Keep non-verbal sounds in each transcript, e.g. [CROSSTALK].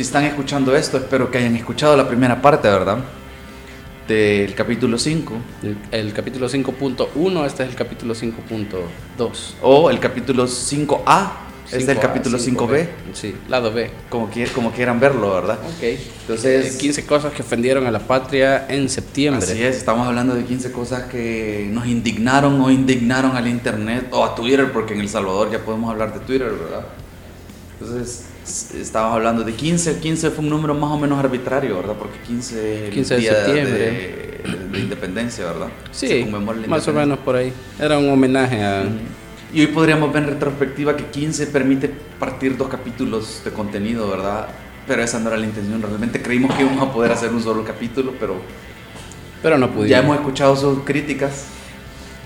si están escuchando esto, espero que hayan escuchado la primera parte, ¿verdad? Del capítulo 5. El, el capítulo 5.1, este es el capítulo 5.2. O el capítulo 5A, este es el 5A, capítulo 5B. Sí, lado B. Como, quier- como quieran verlo, ¿verdad? Ok. Entonces, 15 cosas que ofendieron a la patria en septiembre. Así es, estamos hablando de 15 cosas que nos indignaron o indignaron al internet o a Twitter, porque en El Salvador ya podemos hablar de Twitter, ¿verdad? Entonces, s- estábamos hablando de 15, 15 fue un número más o menos arbitrario, ¿verdad? Porque 15 es el 15 de día septiembre. de, de independencia, ¿verdad? Sí, la más o independencia. menos por ahí. Era un homenaje a... Y hoy podríamos ver en retrospectiva que 15 permite partir dos capítulos de contenido, ¿verdad? Pero esa no era la intención, realmente creímos que íbamos a poder hacer un solo capítulo, pero Pero no pudimos. Ya hemos escuchado sus críticas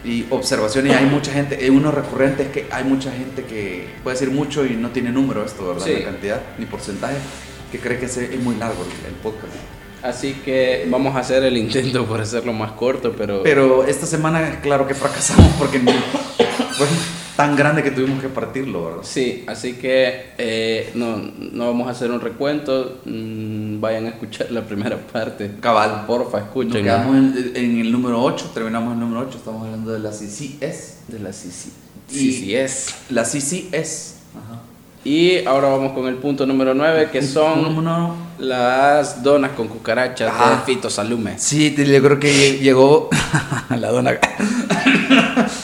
y observaciones. y Hay mucha gente, eh, uno recurrente es que hay mucha gente que puede decir mucho y no tiene número esto, ¿verdad? Sí. La cantidad ni porcentaje, que cree que es muy largo el, el podcast. Así que vamos a hacer el intento por hacerlo más corto, pero... Pero esta semana, claro que fracasamos porque [LAUGHS] no- fue tan grande que tuvimos que partirlo, ¿verdad? Sí, así que eh, no, no vamos a hacer un recuento. mm, vayan a escuchar la primera parte. Cabal. Porfa, Nos escuchen. quedamos en, en el número 8, terminamos en el número 8, estamos hablando de la CCS. De la CC. Y- CCS. La CCS. Ajá. Y ahora vamos con el punto número 9, que son las donas con cucarachas Ajá. de Fito Salume. Sí, yo creo que lle- llegó [LAUGHS] la dona. [LAUGHS]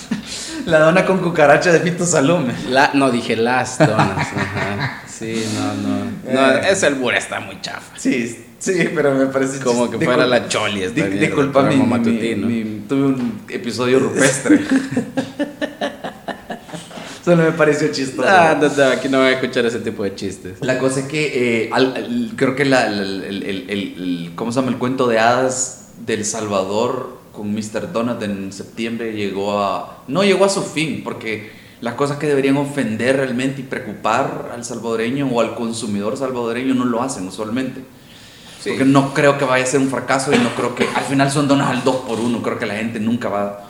la dona con cucaracha de Fito Salome. La, no, dije las donas. Ajá. Sí, no, no. No, Eh. ese albur está muy chafa. Sí, sí, pero me parece Como que fuera la choli esta di- Disculpa, mi, mi- mi- tuve un episodio rupestre. [LAUGHS] Solo me pareció chistoso. Ah, no, no, aquí no voy a escuchar ese tipo de chistes. La cosa es que eh, al- al- creo que la, la- el, el- el- el- ¿cómo se llama? El cuento de hadas del Salvador con Mr. Donut en septiembre llegó a... No llegó a su fin, porque las cosas que deberían ofender realmente y preocupar al salvadoreño o al consumidor salvadoreño no lo hacen usualmente. Sí. Porque no creo que vaya a ser un fracaso y no creo que... Al final son donas al 2 por 1 creo que la gente nunca va a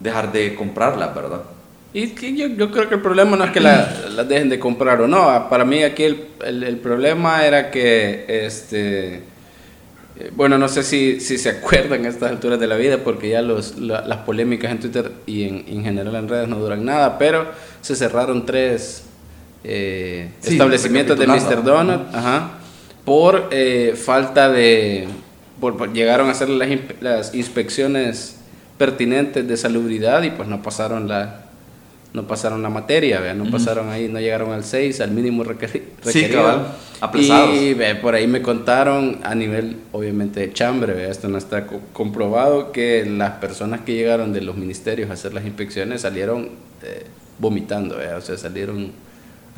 dejar de comprarlas, ¿verdad? Y que yo, yo creo que el problema no es que la- [CLEARS THROAT] las dejen de comprar o no. Para mí aquí el, el- el problema era que, este, bueno, no sé si, si se [LAUGHS] acuerdan a estas alturas de la vida, porque ya los, la- las polémicas en Twitter y en, en general en redes no duran nada, pero se cerraron tres eh, Sí, establecimientos de Mr. Donut ajá, por eh, falta de... por- por- llegaron a hacer las, las inspecciones pertinentes de salubridad y pues no pasaron la no pasaron la materia, ¿vea? no pasaron ahí, no llegaron al 6, al mínimo requeri- Sí, requerido. cabal, aplazados. Y ve, por ahí me contaron a nivel, obviamente, de chambre, ¿vea? esto no está co- comprobado, que las personas que llegaron de los ministerios a hacer las inspecciones salieron eh, vomitando, o sea, salieron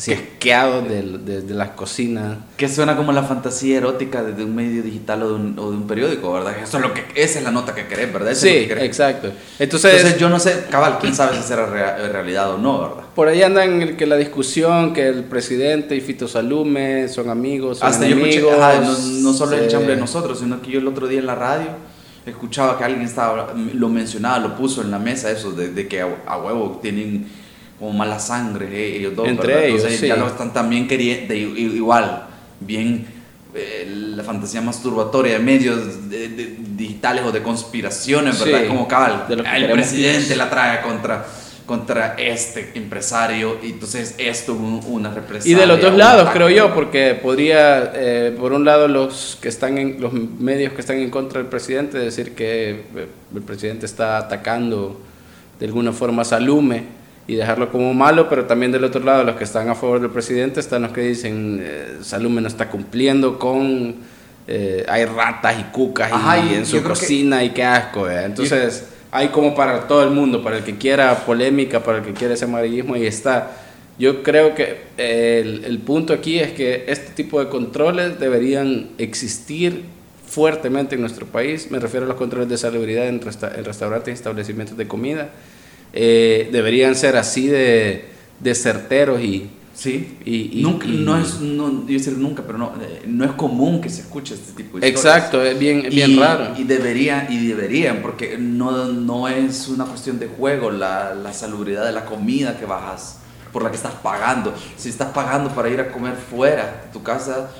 así asqueados del- desde las cocinas. Que suena como la fantasía erótica de, de un medio digital o de un, o de un periódico, ¿verdad? Eso es lo que, esa es la nota que querés, ¿verdad? Eso es lo Sí, que querés. exacto. Entonces, Entonces yo no sé, cabal, quién sabe si será rea- realidad o no, ¿verdad? por ahí andan el- que la discusión, que el presidente y Fito Salume son amigos, son Hasta yo escuché, enemigos. ajá, no, no solo el eh, chambre de nosotros, sino que yo el otro día en la radio escuchaba que alguien estaba, lo mencionaba, lo puso en la mesa, eso de, de que a, a huevo tienen como mala sangre eh, ellos dos, Entre ¿verdad? ellos, Entonces sí. ya lo están también queriendo, igual, bien eh, la fantasía masturbatoria de medios de- de- digitales o de conspiraciones, ¿verdad? Sí, Como cabal, el queremos presidente la trae contra contra este empresario y entonces esto es un- una Y represalia de los dos lados, ataque. creo yo, porque podría, eh, por un lado, los que están en los medios que están en contra del presidente decir que eh, el presidente está atacando de alguna forma a Salume y dejarlo como malo, pero también del otro lado, los que están a favor del presidente están los que dicen eh, Salume no está cumpliendo con eh, hay ratas y cucas y Ajá, y en su que- cocina y qué asco, eh. entonces hay como para todo el mundo, para el que quiera polémica, para el que quiera ese amarillismo, ahí está. Yo creo que eh, el, el punto aquí es que este tipo de controles deberían existir fuertemente en nuestro país. Me refiero a los controles de salubridad en, resta- en restaurantes y establecimientos de comida. Eh, deberían ser así de, de certeros y, Sí, y- y- nunca, y- no es, no, decir nunca, pero no, eh, no es común que se escuche este tipo de historias. Exacto, es bien, bien y, raro. Y deberían, y deberían, porque no, no es una cuestión de juego la, la salubridad de la comida que bajas, por la que estás pagando. Si estás pagando para ir a comer fuera de tu casa,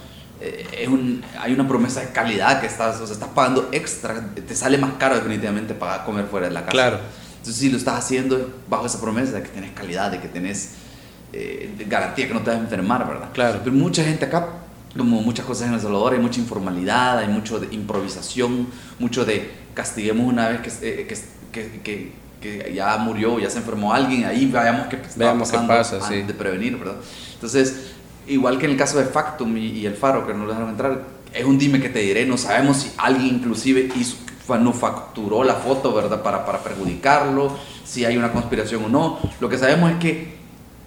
eh, es un, hay una promesa de calidad que estás, o sea, estás pagando extra, te sale más caro definitivamente pagar comer fuera de la casa. Claro. Entonces, si lo estás haciendo bajo esa promesa de que tienes calidad, de que tenés eh, garantía que no te vas a enfermar, ¿verdad? Claro. Pero mucha gente acá, como muchas cosas en El Salvador, hay mucha informalidad, hay mucho de improvisación, mucho de castiguemos una vez que, eh, que, que, que, que ya murió, ya se enfermó alguien, ahí veamos qué Veamos qué pasa, antes sí. de prevenir, ¿verdad? Entonces, igual que en el caso de Factum y, y el Faro, que no lo dejaron entrar, es un dime que te diré, no sabemos si alguien inclusive hizo, manufacturó la foto, ¿verdad? Para, para perjudicarlo, si hay una conspiración o no. Lo que sabemos es que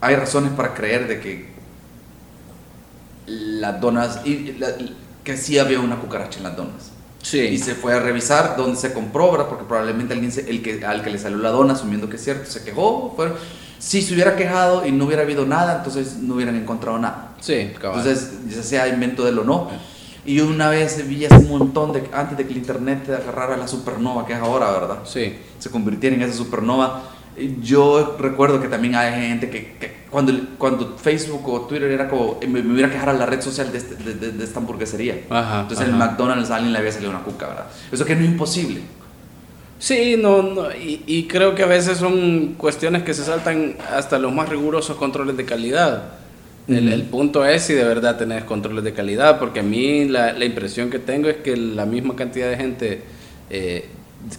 hay razones para creer de que las donas, y la- que sí había una cucaracha en las donas. Sí. Y se fue a revisar dónde se compró, ¿verdad? Porque probablemente alguien se- el que, al que le salió la dona, asumiendo que es cierto, se quejó. Pero si se hubiera quejado y no hubiera habido nada, entonces no hubieran encontrado nada. Sí, cabal. Entonces, ya sea invento de él o no. Y yo una vez vi hace un montón de, antes de que el internet agarrara la supernova que es ahora, ¿verdad? sí. Se convirtiera en esa supernova. Yo recuerdo que también hay gente que, que cuando, cuando Facebook o Twitter era como, me, me hubiera quejado a la red social de, este- de, de- de esta hamburguesería. Ajá, Entonces en el ajá. McDonald's a alguien le había salido una cuca, ¿verdad? Eso que no es imposible. Sí, no, no, y, y creo que a veces son cuestiones que se saltan hasta los más rigurosos controles de calidad. El, punto es si de verdad tenés controles de calidad, porque a mí la, la impresión que tengo es que la misma cantidad de gente, eh,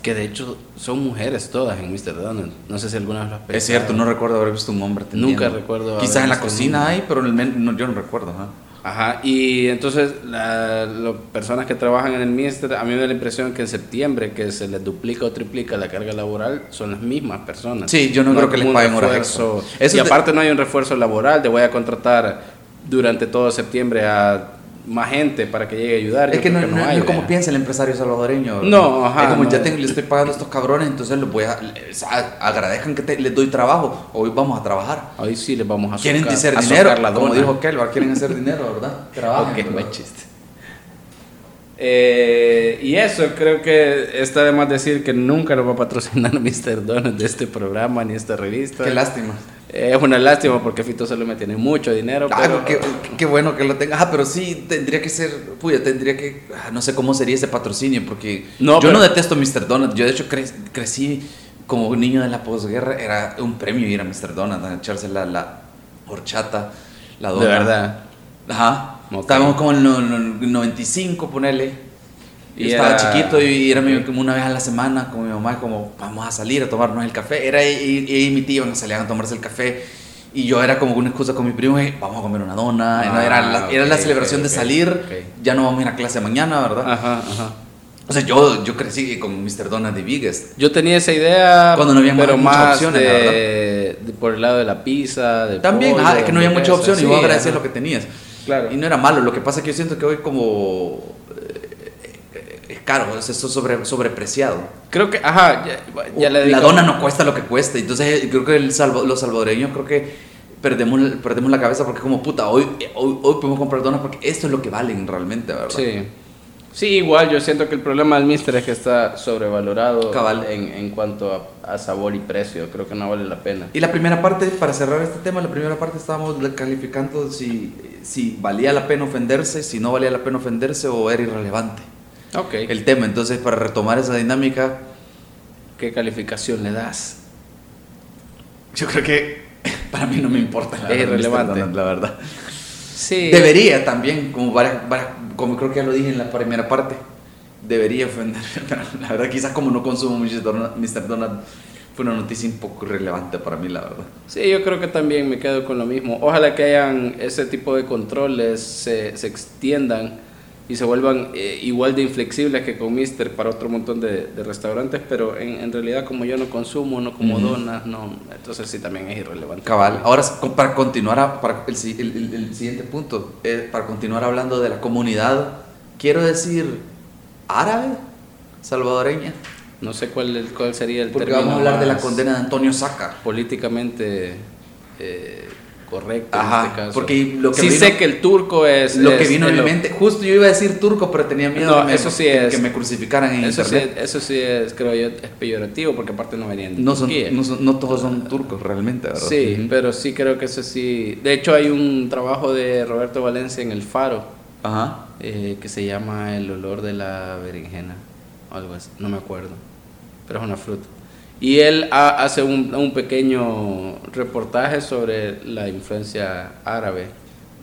que de hecho son mujeres todas en Mr. Donald, no sé si alguna vez lo has Es cierto, no recuerdo haber visto un hombre. Nunca recuerdo Quizás en la cocina hay, pero en el men- no, yo no recuerdo. ajá. Ajá, y entonces la- las personas que trabajan en el Mister, a mí me da la impresión que en septiembre, que se les duplica o triplica la carga laboral, son las mismas personas. Sí, yo no creo que les paguen horas y de- aparte no hay un refuerzo laboral, te voy a contratar durante todo septiembre a más gente para que llegue a ayudar. Es Yo que no, no- hay, no es como piensa el empresario salvadoreño. No, ajá, Es como no. ya tengo, le estoy pagando a estos cabrones, entonces los voy a, les- agradezcan que te- les doy trabajo. Hoy vamos a trabajar. Hoy sí les vamos a Quieren socar- hacer a dinero, socar la como dijo Kelvar, quieren hacer dinero, ¿verdad? [LAUGHS] Trabajan. Ok, buen chiste. Eh, y eso, creo que está de más decir que nunca lo va a patrocinar [LAUGHS] Mr. Donald de este programa ni esta revista. Qué lástima. Es una lástima porque Fito solo me tiene mucho dinero. Ah, pero- qué, qué bueno que lo tenga. Ah, pero sí, tendría que ser. Puya, tendría que. ah, No sé cómo sería ese patrocinio, porque No, yo pero- no detesto Mr. Donut. Yo, de hecho, cre- crecí como un niño de la posguerra. Era un premio ir a Mr. Donut, a echarse la, la horchata, la dona. de verdad. Ajá. Estábamos como en el no- no- 95, ponele. Yo Y estaba era- chiquito y era mi- como una vez a la semana con mi mamá, como vamos a salir a tomarnos el café. Era ella y, y mi tío que salían a tomarse el café. Y yo era como una excusa con mi primo, "Hey, vamos a comer una dona. Ah, era la, era la celebración ok, de salir. Ya no vamos a ir a clase mañana, ¿verdad? Ajá, ajá. O sea, yo, yo crecí con Mr. Donut de Biggest. Yo tenía esa idea, Cuando no había pero muchas más opciones, de, la de- por el lado de la pizza, de También, pollo, ajá, es que no había muchas opciones y vos sí, agradecías lo que tenías. Claro. Y no era malo, lo que pasa es que yo siento que hoy como eh, caro, es eso sobre, sobrepreciado. Creo que, ajá, ya, ya le la digo- dona no cuesta lo que cuesta, entonces creo que el salvo- los salvadoreños creo que perdemos, perdemos la cabeza porque como puta, hoy, hoy, hoy podemos comprar donas porque esto es lo que valen realmente, ¿verdad? Sí. Sí, igual yo siento que el problema del Mister es que está sobrevalorado Cabal. En, en cuanto a, a sabor y precio. Creo que no vale la pena. Y la primera parte, para cerrar este tema, la primera parte estábamos calificando si, si valía la pena ofenderse, si no valía la pena ofenderse o era irrelevante Ok. el tema. Entonces, para retomar esa dinámica, ¿Qué calificación le das? yo creo que [LAUGHS] para mí no me importa la Es verdad, irrelevante. Mr. La verdad. Sí. Debería también, como, varias, varias- como creo que ya lo dije en la primera parte, debería ofenderme, [LAUGHS] pero la verdad quizás como no consumo mucho Donald- Mr. Donald, fue una noticia un poco irrelevante para mí, la verdad. Sí, yo creo que también me quedo con lo mismo. Ojalá que hayan ese tipo de controles, se, se extiendan y se vuelvan eh, igual de inflexibles que con Mister para otro montón de, de restaurantes, pero en, en realidad como yo no consumo, no como Ujú. donas, no, entonces sí también es irrelevante. Cabal. Ahora, para continuar, a- para el, el- el- siguiente punto, eh, para continuar hablando de la comunidad, quiero decir árabe, salvadoreña, No sé cuál, cuál sería el porque término vamos a hablar de la condena de Antonio Saca. políticamente eh, correcto Ajá, en este caso. porque lo que sí vino- sé que el turco es... Lo que vino en mi mente, justo yo iba a decir turco, pero tenía miedo No, que, me, eso sí que- es. que me crucificaran en Eso sí, internet. eso sí es, creo yo, es peyorativo porque aparte no venían de No, son, no, son- no todos son turcos realmente, ¿verdad? Sí, pero sí creo que eso sí. De hecho, hay un trabajo de Roberto Valencia en El Faro Ajá. eh, que se llama El olor de la berenjena, o algo así, no me acuerdo, pero es una fruta. Y él ha- hace un, un pequeño reportaje sobre la influencia árabe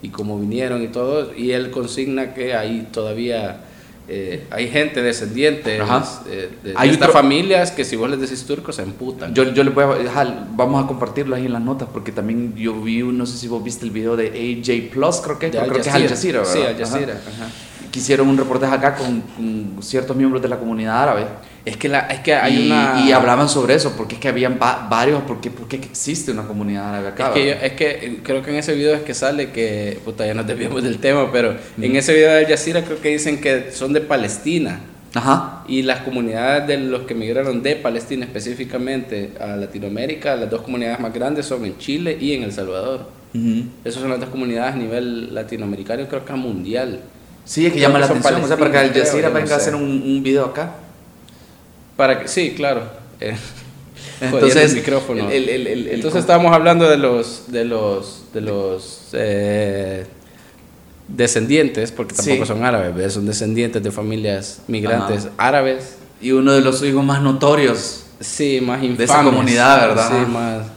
y cómo vinieron y todo, y él consigna que hay todavía... eh, hay gente descendiente Ajá. eh, de, Hay estas familias que si vos les decís turcos se emputan. Yo, yo le voy a dejar, vamos a compartirlo ahí en las notas porque también yo vi, no sé si vos viste el video de AJ Plus, creo que, creo que es Al Jazeera, ¿verdad? Sí, Al Ajá. Jazeera. ajá. Que hicieron un reportaje acá con, con ciertos miembros de la comunidad árabe. Es que, la, es que hay y, una... y hablaban sobre eso, porque es que habían va- varios, porque, porque existe una comunidad árabe acá. Es que, es que eh, creo que en ese video es que sale que, puta, ya nos desviamos del tema, pero en ese video de Al Jazeera creo que dicen que son de Palestina. Ajá. Y las comunidades de los que migraron de Palestina específicamente a Latinoamérica, las dos comunidades más grandes son en Chile y en El Salvador. Ujú. Esas son las dos comunidades a nivel latinoamericano creo que mundial. Sí, es que Creo llama que la atención, o sea, para que Al Jazeera venga a no sé. hacer un, un video acá. Para que, sí, claro. Eh, [LAUGHS] Entonces, el micrófono. el- el- Entonces estábamos hablando de los de los de los eh, descendientes, porque tampoco Sí. son árabes, ¿ves? son descendientes de familias migrantes Ajá. árabes. Y uno de los hijos más notorios. Sí, más infames. esa comunidad, ¿verdad? Sí, más,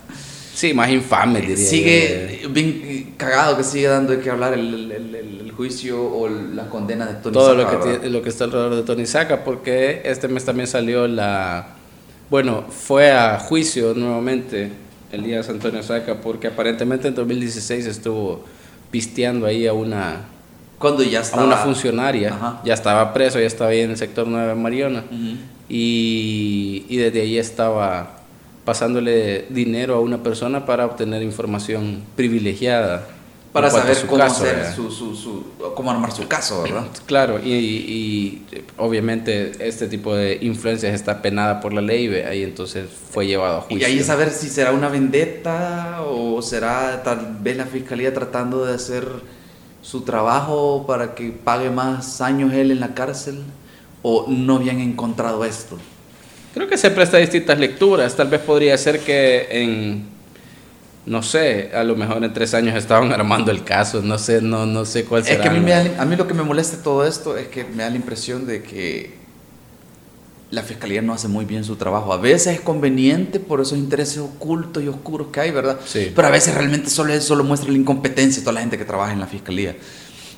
sí, más infames, diría yo. Sigue bien cagado que sigue dando de qué hablar el, el- el- el juicio o la condena de Tony todo lo Saca, que, ¿verdad? tiene- lo que está alrededor de Tony Saca, porque este mes también salió la... Bueno, fue a juicio nuevamente Elías Antonio Saca, porque aparentemente en 2016 estuvo pisteando ahí a una, Cuando ya a estaba... una funcionaria, Ajá. ya estaba preso, ya estaba ahí en el sector 9 de Mariona, Ujú. y, y desde ahí estaba pasándole dinero a una persona para obtener información privilegiada. Para saber cómo caso, hacer su, su, su- cómo armar su caso, ¿verdad? [CLEARS THROAT] Claro, y, y, eh, obviamente este tipo de influencias está penada por la ley, ahí entonces fue llevado a Y juicio. ahí es saber si será una vendetta o será tal vez la fiscalía tratando de hacer su trabajo para que pague más años él en la cárcel o no habían encontrado esto. Creo que se presta a distintas lecturas, tal vez podría ser que en, no sé, a lo mejor en tres años estaban [LAUGHS] armando el caso, no sé, no, no sé cuál Es será. que a mí, me da- a mí lo que me molesta todo esto es que me da la impresión de que la fiscalía no hace muy bien su trabajo. A veces es conveniente por esos intereses ocultos y oscuros que hay, ¿verdad? Sí. Pero a veces realmente solo eso solo muestra la incompetencia de toda la gente que trabaja en la fiscalía.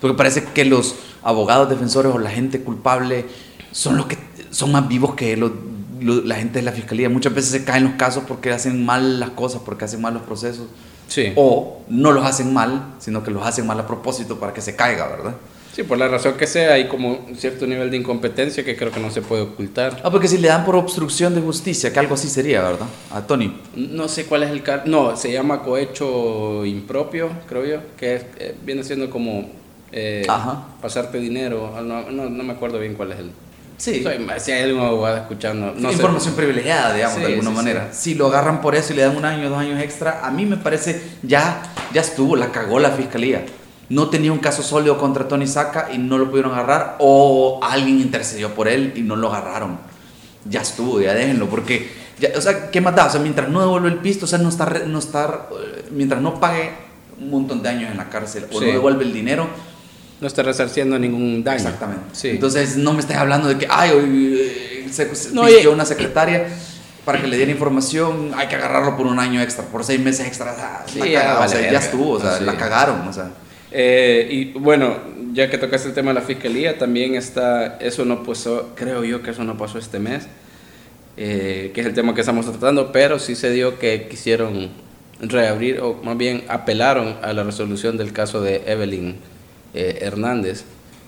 Porque parece que los abogados defensores o la gente culpable son los que son más vivos que los- lo- la gente de la fiscalía. Muchas veces se caen los casos porque hacen mal las cosas, porque hacen mal los procesos. Sí. O no los hacen mal, sino que los hacen mal a propósito para que se caiga, ¿verdad? sí, por la razón que sea, hay como un cierto nivel de incompetencia que creo que no se puede ocultar. Ah, porque si le dan por obstrucción de justicia, que algo así sería, ¿verdad? A Tony. No sé cuál es el caso. No, se llama cohecho impropio, creo yo, que es- eh, viene siendo como eh, Ajá. pasarte dinero. No, no, no me acuerdo bien cuál es el. Sí. Soy- si hay algún abogado escuchando, no sé. Información privilegiada, digamos, Sí, de alguna sí, manera. Si lo agarran por eso y le dan un año, dos años extra, a mí me parece ya, ya estuvo, la cagó la fiscalía. No tenía un caso sólido contra Tony Saca y no lo pudieron agarrar, o alguien intercedió por él y no lo agarraron. Ya estuvo, ya déjenlo, porque, ya, o sea, ¿qué más da? O sea, mientras no devuelve el pisto, o sea, no está, re- no está, eh, mientras no pague un montón de años en la cárcel o no devuelve el dinero, No está resarciendo ningún daño. Exactamente. Sí. Entonces no me estés hablando de que, ay, hoy eh, se, No, y- una secretaria para que le diera información, hay que agarrarlo por un año extra, por seis meses extra. ah, Sí, ya cagada, vale o sea, ya verga. estuvo, o sea, Ah, sí. la cagaron, o sea. Eh, y bueno, ya que tocaste el tema de la fiscalía, también está, eso no pasó, creo yo que eso no pasó este mes, eh, que es el tema que estamos tratando, pero sí se dio que quisieron reabrir, o más bien apelaron a la resolución del caso de Evelyn eh, Hernández,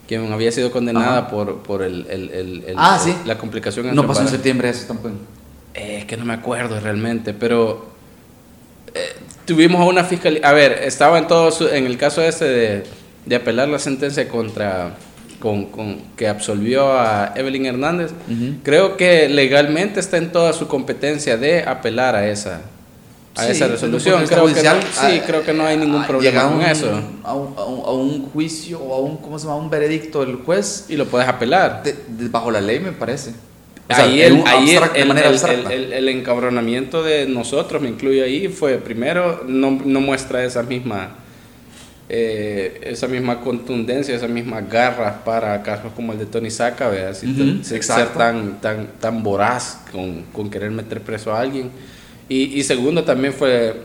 quien había sido condenada Ajá. por, por el, el- el- el- Ah, sí. la complicación No pasó en septiembre eso tampoco. Eh, es que no me acuerdo realmente, pero eh, tuvimos a una fiscalía. A ver, estaba en todo su- en el caso este de, de apelar la sentencia contra con, con- que absolvió a Evelyn Hernández. Creo que legalmente está en toda su competencia de apelar a esa a Sí, esa resolución. Creo vista que no- judicial, sí, ah, creo que no hay ningún ah, problema con un- eso. A un, a un- a un juicio o a un, ¿cómo se llama? Un veredicto del juez Y lo puedes apelar. de- de- bajo la ley, me parece. O sea, ahí el, ahí el- el- abstracta. el- el- el encabronamiento de nosotros, me incluyo ahí, fue primero, no, no muestra esa misma eh, esa misma contundencia, esa misma garra para casos como el de Tony Saca, ¿verdad? Si Ujú, ser exacto. tan, tan, tan voraz con, con querer meter preso a alguien. Y, y segundo también fue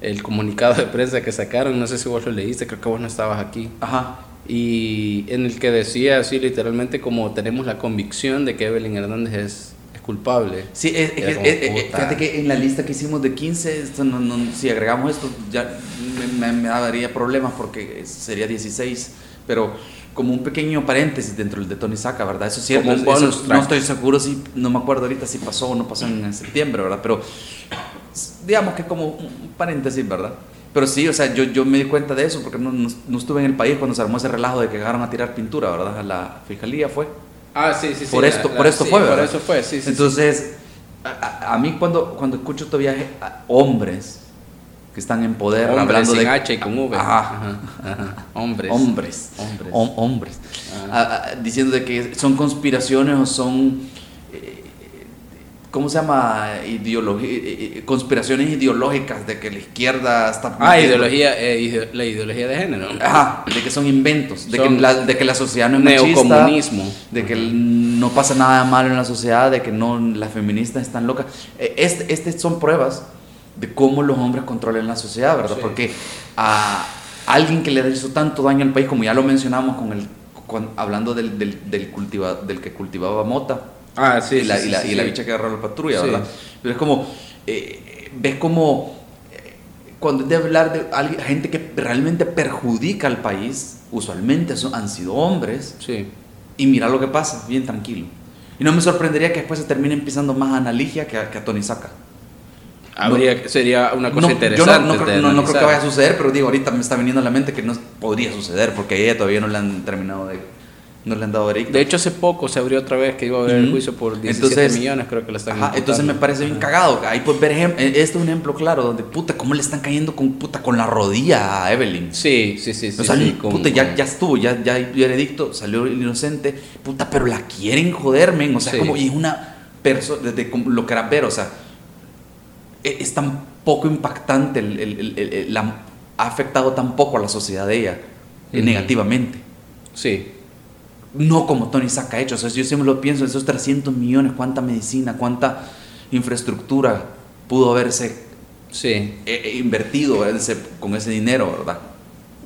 el comunicado de prensa que sacaron, no sé si vos lo leíste, creo que vos no estabas aquí, Ajá. y en el que decía así literalmente como tenemos la convicción de que Evelyn Hernández es, es culpable. Sí, es- es- es- fíjate que en la lista que hicimos de 15, esto no- no- si agregamos esto, ya me, me- me daría problemas porque sería 16, pero como un pequeño paréntesis dentro del de Tony Saca, ¿verdad? Eso es cierto, Como un eso- no estoy seguro si, no me acuerdo ahorita si pasó o no pasó en septiembre, ¿verdad? Pero digamos que como un paréntesis, ¿verdad? Pero sí, o sea, yo, yo me di cuenta de eso porque no, no- no estuve en el país cuando se armó ese relajo de que llegaron a tirar pintura, ¿verdad? A la fiscalía fue. Ah, sí, sí, sí. Por esto- por esto sí, fue, Por ¿verdad? eso fue, sí, sí. sí. Entonces, a, a- a mí cuando, cuando escucho todavía a hombres que están en poder Hombres hablando sin de H y con V. Ajá. Ajá, ajá. Hombres. hombres, Hombres. hom- hombres, Ajá. a- a- diciendo de que son conspiraciones o son eh, ¿Cómo se llama? Ideología, eh, eh, conspiraciones ideológicas de que la izquierda está... Ah, ideología, eh, ide- la ideología de género. Ajá, de que son inventos, de, Son que, la, de que la sociedad no es machista, Neocomunismo. de que el- no pasa nada malo en la sociedad, de que no las feministas están locas. Este, este son pruebas de cómo los hombres controlan la sociedad, ¿verdad? Sí. Porque a alguien que le hizo tanto daño al país, como ya lo mencionamos con el, con- hablando del, del, del, cultiva- del que cultivaba mota, Ah, sí. y, la, sí, y, la, y bicha que agarró la patrulla. ¿verdad? Pero es como, eh, ves como, eh, cuando es de hablar de alguien, gente que realmente perjudica al país, usualmente son, han sido hombres, Sí. y mira lo que pasa, bien tranquilo. Y no me sorprendería que después se termine pisando más a Analigia que a, que a Tony Saca. Habría, sería una cosa No, interesante. Yo no, creo, no- creo que vaya a suceder, pero digo, ahorita me está viniendo a la mente que no podría suceder, porque a ella todavía no le han terminado de... no le han dado veredicto. De hecho, hace poco se abrió otra vez que iba a haber el Ujú. juicio por 17 Entonces- millones, creo que lo están Ajá, entonces me parece bien cagado. Ahí puedes ver eh, este es un ejemplo claro donde puta, cómo le están cayendo con puta con la rodilla a Evelyn. Sí, sí, sí. o sea, sí, con- puta, ya, ya estuvo, ya, ya hay veredicto, salió inocente, puta, pero la quieren joder, men. O sea, Sí. como, y es una persona, desde lo que era ver, o sea, es tan poco impactante, el, el- el- la- ha afectado tan poco a la sociedad de ella, eh, negativamente. Sí, No como Tony Saca ha hecho. O sea, yo siempre lo pienso, esos 300 millones, cuánta medicina, cuánta infraestructura pudo haberse sí. eh, eh, invertido ese- con ese dinero, ¿verdad?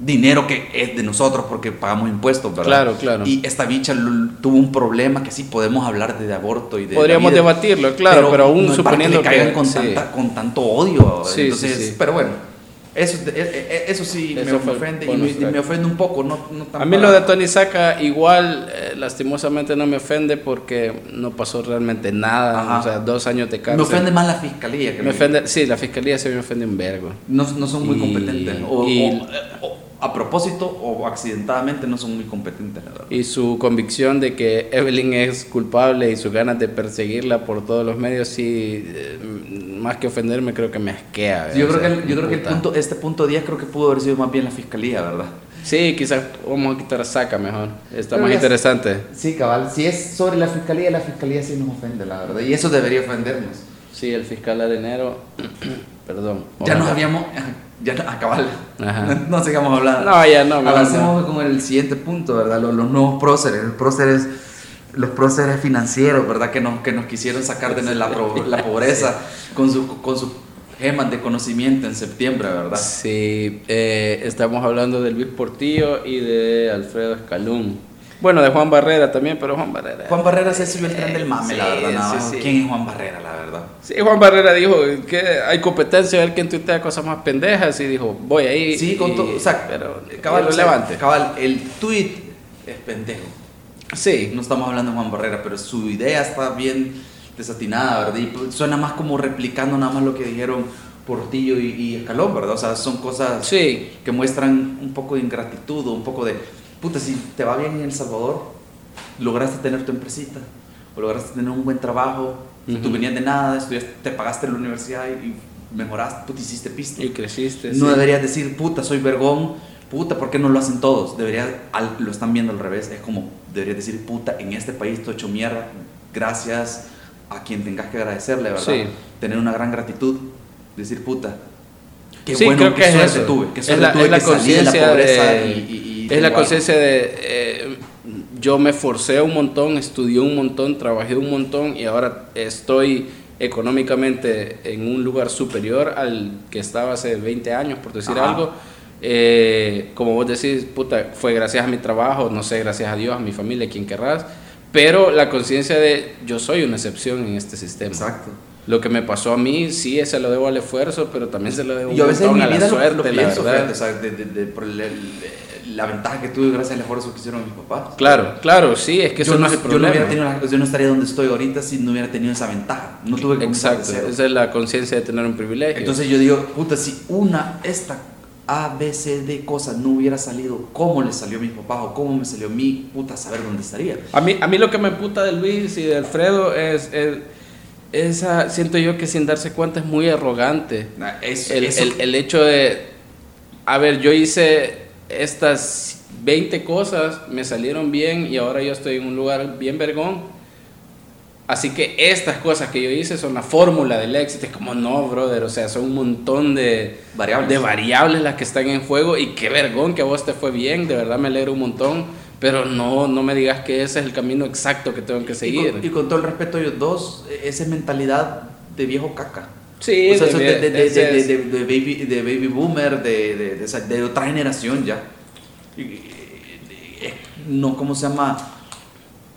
Dinero que es de nosotros porque pagamos impuestos, ¿verdad? Claro, claro. Y esta bicha tuvo un problema que sí podemos hablar de aborto y de. Podríamos vida, debatirlo, claro, pero, aún no es para suponiendo que, le caigan que- con, sí. tanta- con tanto odio. Sí, Entonces, sí. pero bueno. Eso, es de- eh, eh, eso sí Eso me, fue ofende y me, ofende un poco. No, no tan A mí lo de Tony Saca igual, eh, lastimosamente no me ofende porque no pasó realmente nada, Ajá. o sea, dos años de cárcel. Me ofende más la fiscalía. Que Me ofende, sí, la fiscalía se me ofende un vergo. No, no son muy Y- competentes. O, y- o- o a propósito o accidentadamente no son muy competentes, la verdad. Y su convicción de que Evelyn es culpable y sus ganas de perseguirla por todos los medios, sí, eh, más que ofenderme, creo que me asquea. Yo o creo sea, que, el, yo creo que el punto, este punto 10 creo que pudo haber sido más bien la fiscalía, ¿verdad? Sí, quizás vamos a quitar a Saca mejor. Está Pero más interesante. Sí, cabal. Si es sobre la fiscalía, la fiscalía sí nos ofende, la verdad. Y eso debería ofendernos. Sí, el fiscal arenero, [CLEARS THROAT] perdón. Ya nos habíamos... Ya, no- cabal. Ajá. No, no sigamos hablando. No, ya no, Avancemos con el siguiente punto, ¿verdad? Los, los nuevos próceres. Los próceres, los próceres financieros, ¿verdad? Que nos, que nos quisieron sacar de la, la [LAUGHS] pobreza con su con sus gemas de conocimiento en septiembre, ¿verdad? Sí, eh, estamos hablando de Luis Portillo y de Alfredo Escalún. Bueno, de Juan Barrera también, pero Juan Barrera. Juan Barrera se subió el tren del mame, Sí, la verdad. nada sí, más. sí. ¿Quién es Juan Barrera, la verdad? Sí, Juan Barrera dijo que hay competencia, a ver quién tuitea cosas más pendejas y dijo, voy ahí. Sí, con y- todo. O sea, pero cabal, o sea, relevante. cabal, el tweet es pendejo. Sí, No estamos hablando de Juan Barrera, pero su idea está bien desatinada, ¿verdad? Y pues, suena más como replicando nada más lo que dijeron Portillo y, y Escalón, ¿verdad? O sea, son cosas sí, que muestran un poco de ingratitud o un poco de, puta, si te va bien en El Salvador, lograste tener tu empresita, o lograste tener un buen trabajo, tú Ujú. venías de nada, estudiaste, te pagaste la universidad y, y mejoraste, puta, hiciste pisto. y creciste. No sí. deberías decir, puta, soy vergón, puta, ¿por qué no lo hacen todos? Debería, al- lo están viendo al revés, es como, deberías decir, puta, en este país te he hecho mierda, gracias a quien tengas que agradecerle, ¿verdad? Sí. Tener una gran gratitud, decir, puta, Qué sí, bueno, creo qué que es eso. tuve. Qué es suerte la, tuve es la que salí de la pobreza de, y- y- es la conciencia de eh, yo me forcé un montón, estudié un montón, trabajé un montón y ahora estoy económicamente en un lugar superior al que estaba hace 20 años, por decir Ajá. algo. Eh, como vos decís, puta, fue gracias a mi trabajo, no sé, gracias a Dios, a mi familia, quien querrás, pero la conciencia de yo soy una excepción en este sistema. Exacto. Lo que me pasó a mí, sí, se lo debo al esfuerzo, pero también se lo debo Yo a veces a la lo, suerte, lo la pienso, verdad. fíjate, o sea, de, de- de- por el- el- la ventaja que tuve gracias al esfuerzo que hicieron mis papás. Claro, claro, sí, es que eso yo no, no, es el yo no hubiera problema. tenido la- yo no estaría donde estoy ahorita si no hubiera tenido esa ventaja. No tuve que Exacto, esa es la conciencia de tener un privilegio. Entonces yo digo, puta, si una, esta A, B, C, D cosa no hubiera salido, ¿cómo le salió a mis papás o cómo me salió a mí? Puta, saber dónde estaría. a, mí, a mí lo que me puta de Luis y de Alfredo es, es- esa, siento yo que sin darse cuenta es muy arrogante. El, eso- el- el hecho de, a ver, yo hice estas 20 cosas, me salieron bien y ahora yo estoy en un lugar bien vergón. Así que estas cosas que yo hice son la fórmula del éxito. Es como, no, brother, o sea, son un montón de Variables. de variables las que están en juego y qué vergón que a vos te fue bien, de verdad me alegro un montón, pero no, no me digas que ese es el camino exacto que tengo que y, seguir. con, y con todo el respeto a ellos dos, esa es mentalidad de viejo caca. Sí, O sea, de- baby, de baby boomer, de, de, otra generación ya. No, ¿cómo se llama?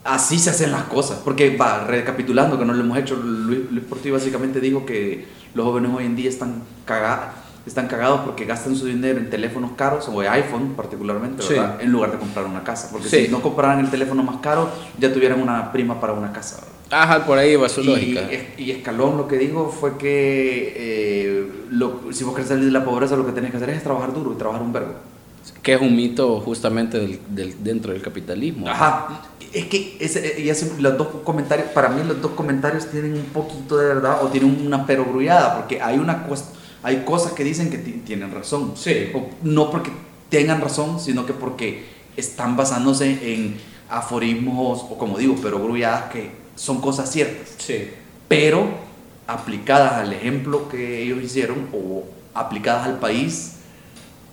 Así se hacen las cosas. Porque, va, recapitulando, que no lo hemos hecho, Luis, Luis Portillo básicamente dijo que los jóvenes hoy en día están, caga- están cagados porque gastan su dinero en teléfonos caros, o en iPhone particularmente. En lugar de comprar una casa. Porque Sí. si no compraran el teléfono más caro, ya tuvieran una prima para una casa. Ajá, por ahí va su Y, lógica. y Escalón lo que dijo fue que eh, lo- si vos querés salir de la pobreza, lo que tenés que hacer es trabajar duro y trabajar un verbo. Que es un mito justamente del, del- dentro del capitalismo. Ajá. Es que ese, y ese- los dos comentarios, para mí los dos comentarios tienen un poquito de verdad o tienen una perogrullada, porque hay, una hay cosas que dicen que ti- tienen razón. Sí. O no porque tengan razón, sino que porque están basándose en aforismos o como digo, perogrulladas que son cosas ciertas. Sí. pero aplicadas al ejemplo que ellos hicieron o aplicadas al país,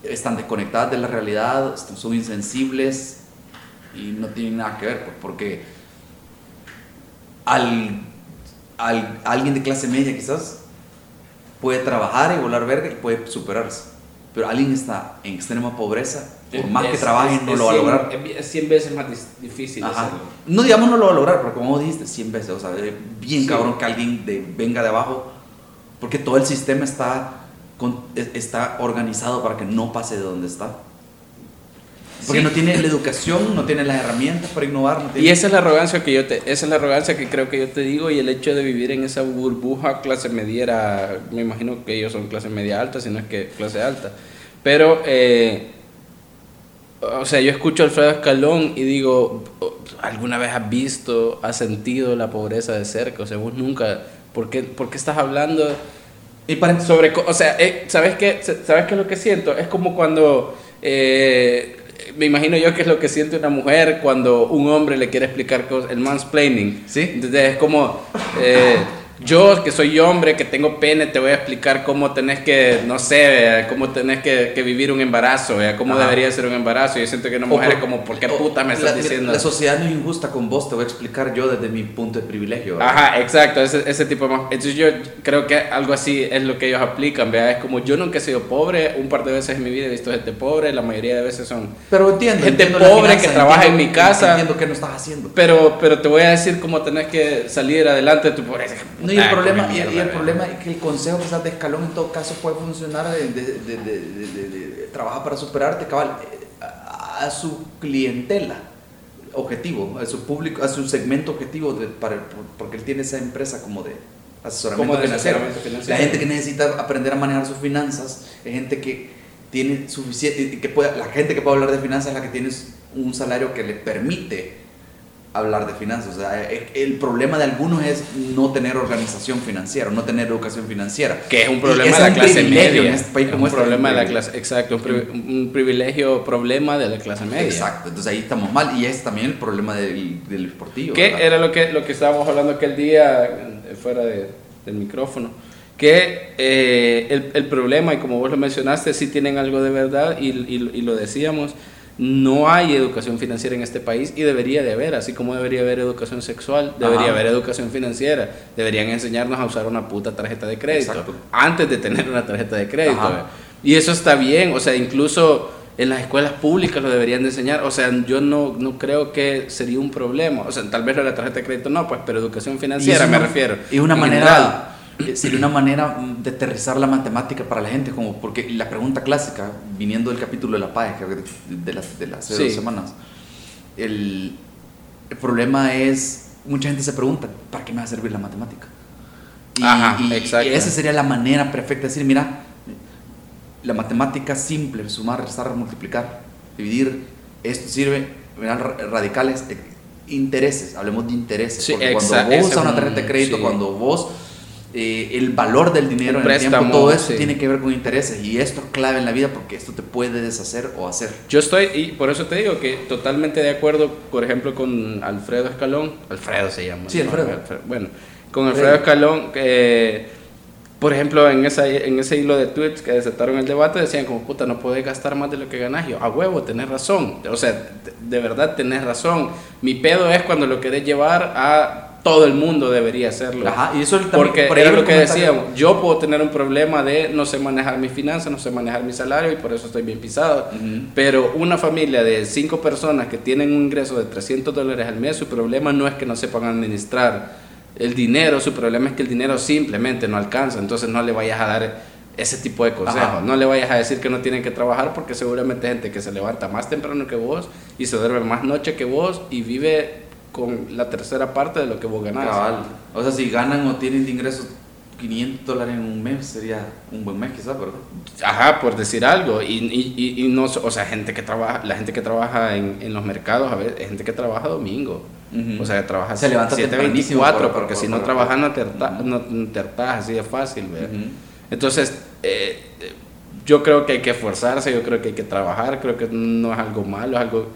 están desconectadas de la realidad, son insensibles y no tienen nada que ver, pues, porque al, al- alguien de clase media quizás puede trabajar y volar verga y puede superarse, pero alguien está en extrema pobreza, por más que Es- trabaje es- no lo va a lograr. Es 100 veces más difícil Ajá. hacerlo. No digamos no lo va a lograr, pero como vos dijiste, 100 veces, o sea, es bien Sí. cabrón que alguien de, venga de abajo, porque todo el sistema está, con- es- está organizado para que no pase de donde está. Porque Sí. no tiene la educación, no tiene las herramientas para innovar. No tiene- Y esa es la arrogancia que yo te, esa es la arrogancia que creo que yo te digo y el hecho de vivir en esa burbuja clase mediera, me imagino que ellos son clase media alta, si no es que clase alta. Pero, eh, o sea, yo escucho a Alfredo Escalón y digo, ¿alguna vez has visto, has sentido la pobreza de cerca? O sea, vos nunca, ¿por qué, por qué estás hablando? Y para, sobre o sea eh, sabes qué sabes qué es lo que siento es como cuando eh, me imagino yo que es lo que siente una mujer cuando un hombre le quiere explicar cosas el mansplaining Sí. entonces es como eh, yo que soy hombre que tengo pene te voy a explicar cómo tenés que no sé vea, cómo tenés que, que vivir un embarazo vea, cómo Ajá. debería ser un embarazo yo siento que una mujer es como ¿por qué puta me estás la, diciendo La sociedad no es injusta con vos, te voy a explicar yo desde mi punto de privilegio. Ajá, exacto, ese, ese tipo de... Entonces yo creo que algo así es lo que ellos aplican, ¿vea? Es como yo nunca he sido pobre, un par de veces en mi vida he visto gente pobre, la mayoría de veces son... Pero entiendo. Gente entiendo pobre finanza, que trabaja entiendo- en mi casa. Entiendo que no estás haciendo. Pero, pero te voy a decir cómo tenés que salir adelante de tu pobreza. No, y el Ah, problema, y, problema es que el consejo quizás de escalón en todo caso puede funcionar de, de, de, de- de- de- de- trabaja para superarte, cabal, eh, a, a su clientela objetivo, a su público, a su segmento objetivo, de- para, el- porque él tiene esa empresa como de asesoramiento financiero. La gente que necesita aprender a manejar sus finanzas es gente que tiene suficiente, que puede, la gente que puede hablar de finanzas es la que tiene un salario que le permite hablar de finanzas. O sea, e- el problema de algunos es no tener organización financiera, no tener educación financiera. Que es un problema ese de la es clase media. en este país Es como un este, problema de la clase, exacto, un, pri- un privilegio problema de la clase media. Exacto, entonces ahí estamos mal y es también el problema del, del esportivo. Que era lo que, lo que estábamos hablando aquel día, eh, fuera de- del micrófono, que eh, el, el, problema, y como vos lo mencionaste, sí tienen algo de verdad y, y, y, lo decíamos, no hay educación financiera en este país y debería de haber, así como debería haber educación sexual, debería haber educación financiera, deberían enseñarnos a usar una puta tarjeta de crédito antes de tener una tarjeta de crédito. Y eso está bien, o sea, incluso en las escuelas públicas lo deberían de enseñar. O sea, yo no, no creo que sería un problema. O sea, tal vez la tarjeta de crédito no, pues, pero educación financiera me refiero. Y una manera, sería una manera de aterrizar la matemática para la gente, como porque la pregunta clásica, viniendo del capítulo de la PAE, de, las, de las dos semanas, el, el, problema es, mucha gente se pregunta, ¿para qué me va a servir la matemática? Y, Ajá, y, exacto. y esa sería la manera perfecta de decir, mira, la matemática simple, sumar, restar, multiplicar, dividir, esto sirve, radicales, eh, intereses, hablemos de intereses. porque cuando vos usas una tarjeta de crédito, cuando vos eh, el valor del dinero en el tiempo, todo eso tiene que ver con intereses y esto es clave en la vida porque esto te puede deshacer o hacer. Yo estoy, y por eso te digo que totalmente de acuerdo, por ejemplo, con Alfredo Escalón, Alfredo se llama. Sí, Alfredo. Bueno, con Alfredo Escalón, que por ejemplo, en, esa, en ese hilo de tweets que desataron el debate, decían como, puta, no puedes gastar más de lo que ganas. Yo, a huevo, tenés razón. O sea, de verdad tenés razón. Mi pedo es cuando lo querés llevar a todo el mundo debería hacerlo. Ajá, y eso también, Porque por era lo que decíamos, yo puedo tener un problema de no sé manejar mis finanzas, no sé manejar mi salario y por eso estoy bien pisado. Pero una familia de cinco personas que tienen un ingreso de 300 dólares al mes, su problema no es que no sepan administrar el dinero, su problema es que el dinero simplemente no alcanza, entonces no le vayas a dar ese tipo de consejos, no le vayas a decir que no tienen que trabajar porque seguramente hay gente que se levanta más temprano que vos y se duerme más noche que vos y vive con la tercera parte de lo que vos ganás. O sea, si ganan o tienen de ingresos 500 dólares en un mes sería un buen mes quizás, ¿verdad? Ajá, por decir algo. Y, y, y, no, o sea, gente que trabaja, la gente que trabaja en, en los mercados, a ver, gente que trabaja domingo. O sea, que trabaja Se levanta 7.24, porque si no trabajas no te, no te así de fácil, Entonces, eh, yo creo que hay que esforzarse, yo creo que hay que trabajar, creo que no es algo malo, es algo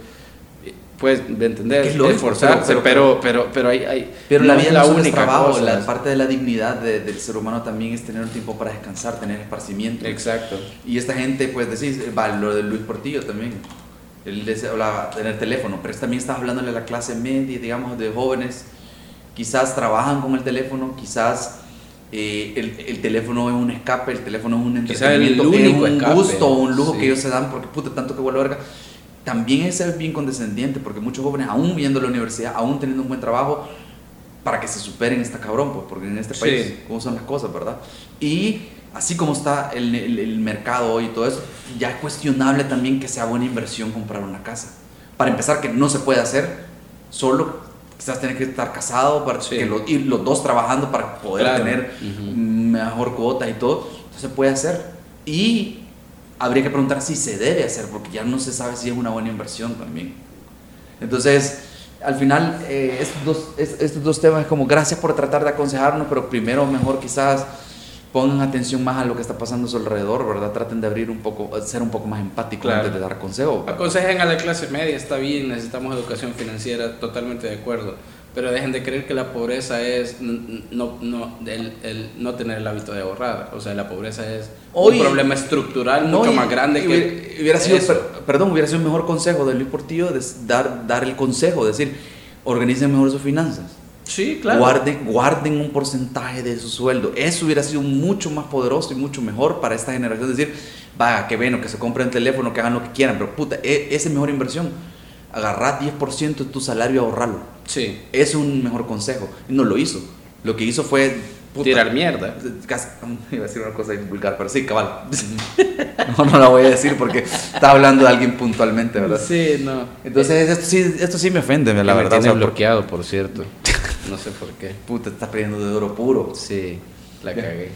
¿me entendés? Es esforzarse, pero, pero, pero, hay, hay, pero la vida la única trabajo, la parte de la dignidad del ser humano también es tener un tiempo para descansar, tener esparcimiento. Exacto. Y esta gente, pues decís, va, lo de Luis Portillo también, él hablaba tener teléfono, pero también estás hablándole a la clase media, digamos, de jóvenes, quizás trabajan con el teléfono, quizás eh, el, el, teléfono es un escape, el teléfono es un entretenimiento, el único es un gusto o un lujo que ellos se dan porque puta, tanto que vuelve verga también es ser bien condescendiente, porque muchos jóvenes, aún viendo la universidad, aún teniendo un buen trabajo, para que se superen esta cabrón, pues, porque en este país, ¿cómo son las cosas, verdad? Y así como está el, el, mercado hoy y todo eso, ya es cuestionable también que sea buena inversión comprar una casa. Para empezar, que no se puede hacer solo, quizás tener que estar casado, para que lo, ir los dos trabajando para poder tener mejor cuota y todo, entonces se puede hacer. Y habría que preguntar si se debe hacer, porque ya no se sabe si es una buena inversión también. Entonces, al final, eh, estos, dos, estos dos temas es como gracias por tratar de aconsejarnos, pero primero mejor quizás pongan atención más a lo que está pasando a su alrededor, ¿verdad? Traten de abrir un poco, ser un poco más empáticos antes de dar consejo. Aconsejen a la clase media, está bien, necesitamos educación financiera, totalmente de acuerdo pero dejen de creer que la pobreza es no, no, el, el no tener el hábito de ahorrar. O sea, la pobreza es un problema estructural mucho más grande que. Hubiera sido, perdón, hubiera sido un mejor consejo de Luis Portillo de dar, dar el consejo, decir, organicen mejor sus finanzas. Sí, claro. Guarden, guarden un porcentaje de su sueldo. Eso hubiera sido mucho más poderoso y mucho mejor para esta generación. Decir, va, que bueno, que se compren teléfono, que hagan lo que quieran, pero puta, e, esa es mejor inversión agarrar 10% de tu salario y ahorrarlo. Sí. Es un mejor consejo. Y no lo hizo. Lo que hizo fue... Tirar mierda. [LAUGHS] iba a decir una cosa vulgar, pero sí, cabal. [LAUGHS] no, no la voy a decir porque está hablando de alguien puntualmente, ¿verdad? Sí, no. Entonces, esto sí, esto sí me ofende, la verdad. Me tiene bloqueado, por cierto. [LAUGHS] No sé por qué. Puta, estás pidiendo de oro puro. Sí, la cagué.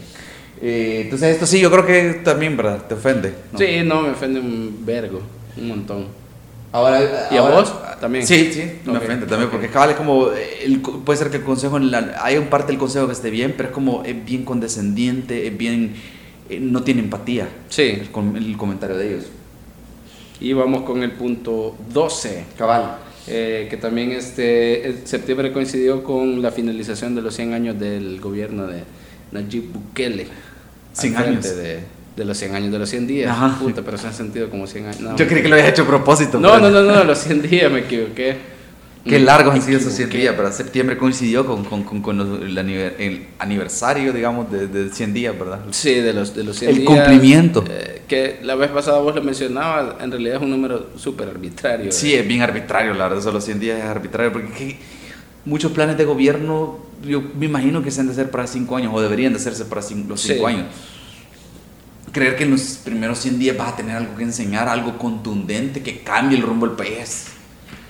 Eh, entonces, esto sí, yo creo que también, ¿verdad? Te ofende. Sí, no, me ofende un vergo, un montón. Ahora, ¿Y a vos también? Sí, sí, me ofende también, porque cabal es como, el, puede ser que el consejo, hay un parte del consejo que esté bien, pero es como, es bien condescendiente, es bien, eh, no tiene empatía. Sí. El, el, comentario de ellos. Y vamos con el punto 12. Cabal. Eh, que también este septiembre coincidió con la finalización de los 100 años del gobierno de, Nayib Bukele. 100 al frente años. De, de los 100 años, de los 100 días. Ajá. Puta, pero se han sentido como 100 años. No, Yo creí que lo había hecho a propósito. No, pero- no, no, no, los 100 días me equivoqué. Qué largos han sido esos 100 equivoqué. días, pero septiembre coincidió con, con, con, con los- el, aniver- el aniversario, digamos, de, de 100 días, ¿verdad? Sí, de los, de los 100 El días, cumplimiento. eh, que la vez pasada vos lo mencionabas, en realidad es un número súper arbitrario. Sí, es bien arbitrario, la verdad, solo 100 días es arbitrario, porque ¿qué? muchos planes de gobierno, yo me imagino que se han de hacer para 5 años, o deberían de hacerse para cin- los Sí. 5 años. Creer que en los primeros 100 días vas a tener algo que enseñar, algo contundente que cambie el rumbo del país.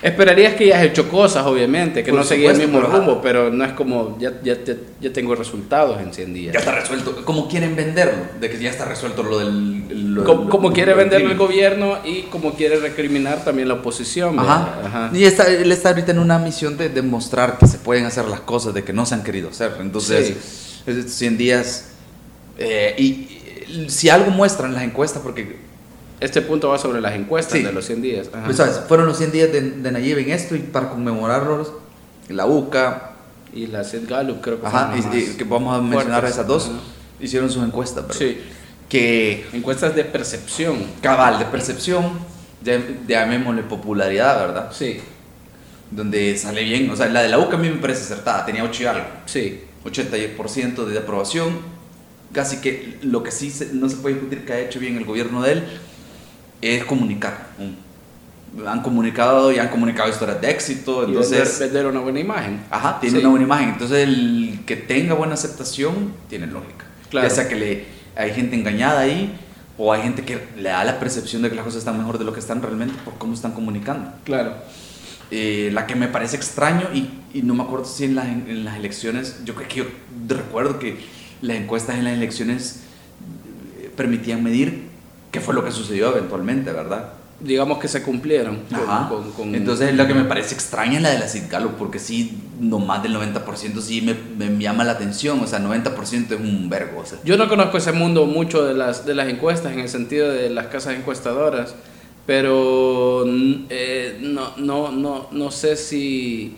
Esperarías que ya has hecho cosas, obviamente, que Por no seguía el mismo pero- rumbo, pero no es como ya, ya, ya, ya tengo resultados en 100 días. Ya está resuelto. ¿Cómo quieren venderlo? De que ya está resuelto lo del... lo- Como, lo- como lo- quiere lo- venderlo el gobierno y como quiere recriminar también la oposición. Ajá. Ajá. Y está, él está ahorita en una misión de demostrar que se pueden hacer las cosas de que no se han querido hacer. Entonces, es 100 días. eh, y si algo muestran las encuestas, porque Este punto va sobre las encuestas Sí. de los 100 días. Ajá. pues, ¿sabes? fueron los 100 días de, de Nayib en esto y para conmemorarlos, la UCA, Y la Sid Gallup creo que ajá, y- y que vamos a mencionar fuertes. esas dos, Ajá. hicieron sus encuestas, ¿verdad? Sí. Que Encuestas de percepción. cabal de percepción, llamémosle popularidad, ¿verdad? Sí, Donde sale bien, o sea, la de la UCA a mí me parece acertada, tenía 8 y algo. sí. 80% de aprobación. Casi que lo que sí se- no se puede discutir que ha hecho bien el gobierno de él es comunicar. Han comunicado y han comunicado historias de éxito. Y vender, Entonces, vender una buena imagen. ajá, tiene Sí. una buena imagen. Entonces, el que tenga buena aceptación tiene lógica. Claro. Ya sea que le, hay gente engañada ahí o hay gente que le da la percepción de que las cosas están mejor de lo que están realmente por cómo están comunicando. Claro. Eh, la que me parece extraño y, y no me acuerdo si en las, en las elecciones, yo creo que yo recuerdo que las encuestas en las elecciones eh, permitían medir qué fue lo que sucedió eventualmente, ¿verdad? Digamos que se cumplieron. con- Ajá. con- con- Entonces lo que me parece extraña es la de la Gallup, porque sí, no más del 90% sí me, me llama la atención, o sea, 90% es un vergo. O sea, Yo no conozco ese mundo mucho de las, de las encuestas en el sentido de las casas encuestadoras, pero eh, no, no, no, no sé si,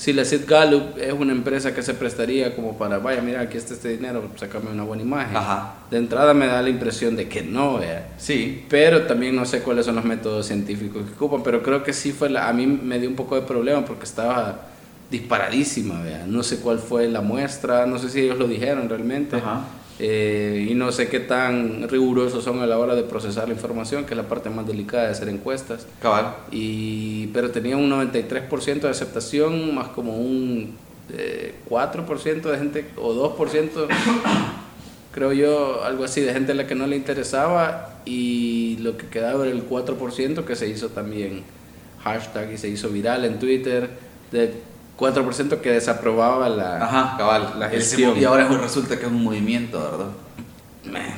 si la Sid Gallup es una empresa que se prestaría como para, vaya, mira, aquí está este dinero, sácame una buena imagen. Ajá. De entrada me da la impresión de que no, vea. Sí, Pero también no sé cuáles son los métodos científicos que ocupan, pero creo que sí fue la, a mí me dio un poco de problema porque estaba disparadísima, vea. No sé cuál fue la muestra, no sé si ellos lo dijeron realmente. Ajá. Eh, y no sé qué tan rigurosos son a la hora de procesar la información, que es la parte más delicada de hacer encuestas. cabal. Y, pero tenía un 93% de aceptación, más como un eh, 4% de gente, o 2%, [COUGHS] creo yo, algo así, de gente a la que no le interesaba. Y lo que quedaba era el 4% que se hizo también hashtag y se hizo viral en Twitter, del 4% que desaprobaba la, Ajá, cabal. la gestión. y ahora resulta que es un movimiento, ¿verdad?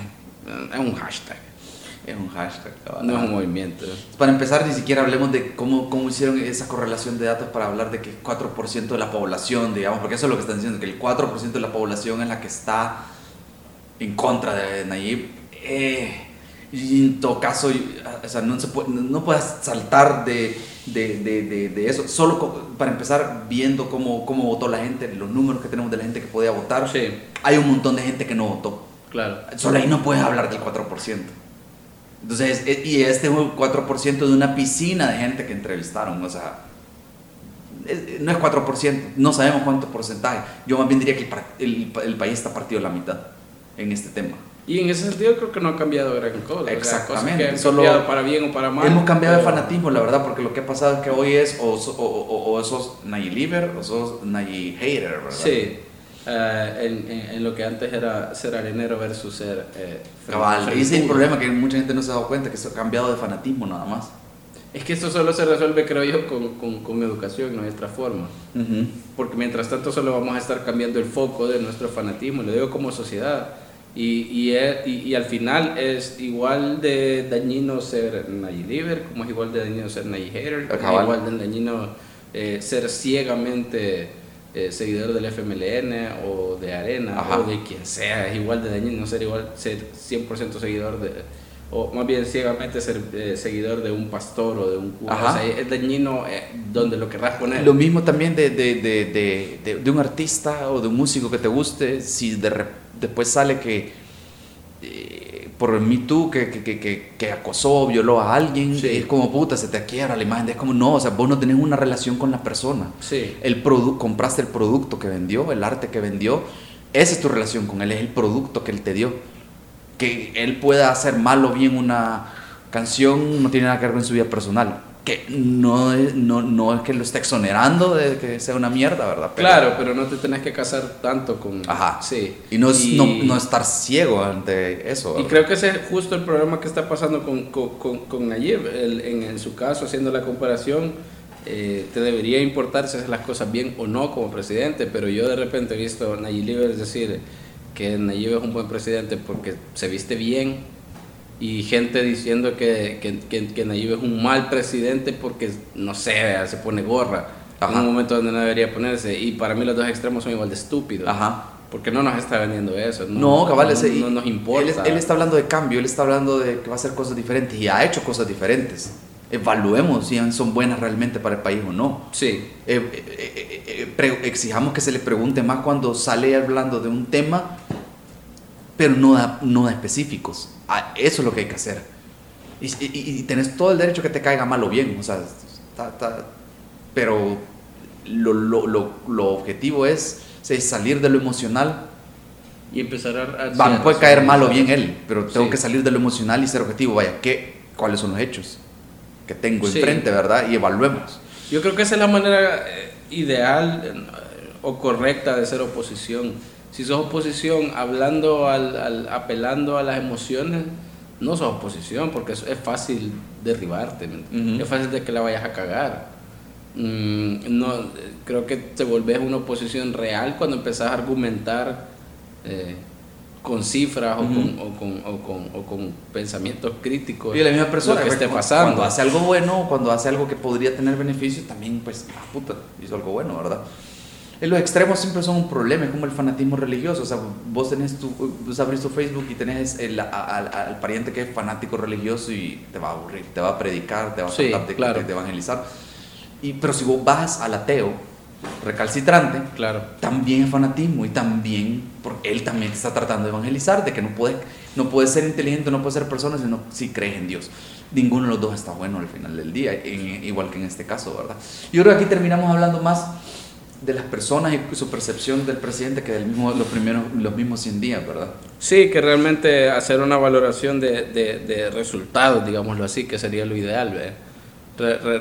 Es un hashtag, Es un hashtag, cabal. no es un movimiento. Para empezar, ni siquiera hablemos de cómo, cómo hicieron esa correlación de datos para hablar de que 4% de la población, digamos, porque eso es lo que están diciendo, que el 4% de la población es la que está en contra de Nayib. Eh, y en todo caso, o sea, no, se puede, no puedes saltar de, de, de, de, de eso. Solo para empezar, viendo cómo, cómo votó la gente, los números que tenemos de la gente que podía votar, Sí, hay un montón de gente que no votó. claro. Solo ahí no puedes hablar del 4%. Entonces, y este fue 4% de una piscina de gente que entrevistaron, o sea, no es 4%, no sabemos cuánto porcentaje. Yo más bien diría que el, el el país está partido a la mitad en este tema. Y en ese sentido creo que no ha cambiado gran cosa. o sea, Exactamente, que han solo cambiado para bien o para mal. Hemos cambiado de pero- fanatismo, la verdad, porque lo que ha pasado es que hoy es o, o, o- o sos Liver o sos Nayib Hater, ¿verdad? Sí, eh, en, en- en lo que antes era ser arenero versus ser... Eh, Cabal, ese es el problema que mucha gente no se ha dado cuenta, que se ha cambiado de fanatismo nada más. Es que esto solo se resuelve, creo yo, con, con, con educación, no hay otra forma. Porque mientras tanto solo vamos a estar cambiando el foco de nuestro fanatismo, lo digo como sociedad. Y, y, es- y, y al final es igual de dañino ser Liver, como es igual de dañino ser Hater, como es igual de dañino eh, ser ciegamente eh, seguidor del FMLN o de Arena Ajá. o de quien sea, es igual de dañino ser igual ser 100% seguidor de o más bien ciegamente ser eh, seguidor de un pastor o de un cura. O sea, es dañino eh, donde lo querrás poner. Lo mismo también de, de, de, de, un artista o de un músico que te guste, si de, re- después sale que eh, por el Me Too que, que, que, que, acosó, violó a alguien, es como puta, se te quiebra la imagen, es como no, o sea, vos no tenés una relación con la persona. Sí. El compraste el producto que vendió, el arte que vendió, esa es tu relación con él, es el producto que él te dio. Que él pueda hacer mal o bien una canción no tiene nada que ver con su vida personal que no no, no es que lo esté exonerando de que sea una mierda, ¿verdad? claro, pero no te tenés que casar tanto con... Ajá. Sí. Y no, no, no, estar ciego ante eso. Y creo que ese es justo el problema que está pasando con, con, con, Nayib. en, en, su caso, haciendo la comparación, eh, te debería importar si haces las cosas bien o no como presidente, pero yo de repente he visto a Nayib decir que Nayib es un buen presidente porque se viste bien, y gente diciendo que, que, que, Nayib es un mal presidente porque, no sé, se pone gorra en un momento donde no debería ponerse. Y para mí los dos extremos son igual de estúpidos. Ajá. Porque no nos está vendiendo eso. No, no cabal, no, nos importa. Él, está hablando de cambio, él está hablando de que va a hacer cosas diferentes y ha hecho cosas diferentes. Evaluemos si son buenas realmente para el país o no. Sí. Eh, eh, eh, exijamos que se le pregunte más cuando sale hablando de un tema, pero no da, no da específicos. Ah, eso es lo que hay que hacer. Y, y, tenés todo el derecho que te caiga mal o bien, o sea, pero lo, lo, lo, lo, objetivo es, salir de lo emocional. Y empezar a... Va, puede caer mal o bien él, pero tengo que salir de lo emocional y ser objetivo. Vaya, ¿qué, ¿cuáles son los hechos que tengo enfrente, verdad? Y evaluemos. Yo creo que esa es la manera eh, ideal eh, o correcta de ser oposición si sos oposición hablando, al, apelando a las emociones, no sos oposición porque es, fácil derribarte, es fácil de que la vayas a cagar. Mm, no, creo que te volvés una oposición real cuando empezás a argumentar eh, con cifras o, con, o, con, o, con, o, con, pensamientos críticos. Y la misma persona que esté pasando. Cuando hace algo bueno, cuando hace algo que podría tener beneficio, también, pues, ah, puta, hizo algo bueno, ¿verdad? Los extremos siempre son un problema, es como el fanatismo religioso. O sea, vos tenés tu, vos abrís tu Facebook y tenés el, al, pariente que es fanático religioso y te va a aburrir, te va a predicar, te va a tratar de, claro. evangelizar. Y, pero si vos vas al ateo recalcitrante, claro. también es fanatismo y también, porque él también te está tratando de evangelizar, de que no puedes no puede ser inteligente, no puede ser persona sino si crees en Dios. Ninguno de los dos está bueno al final del día, igual que en este caso, ¿verdad? Yo creo que aquí terminamos hablando más de las personas y su percepción del presidente que del mismo, los, primeros, los mismos 100 días, ¿verdad? Sí, que realmente hacer una valoración de, de, resultados, digámoslo así, que sería lo ideal,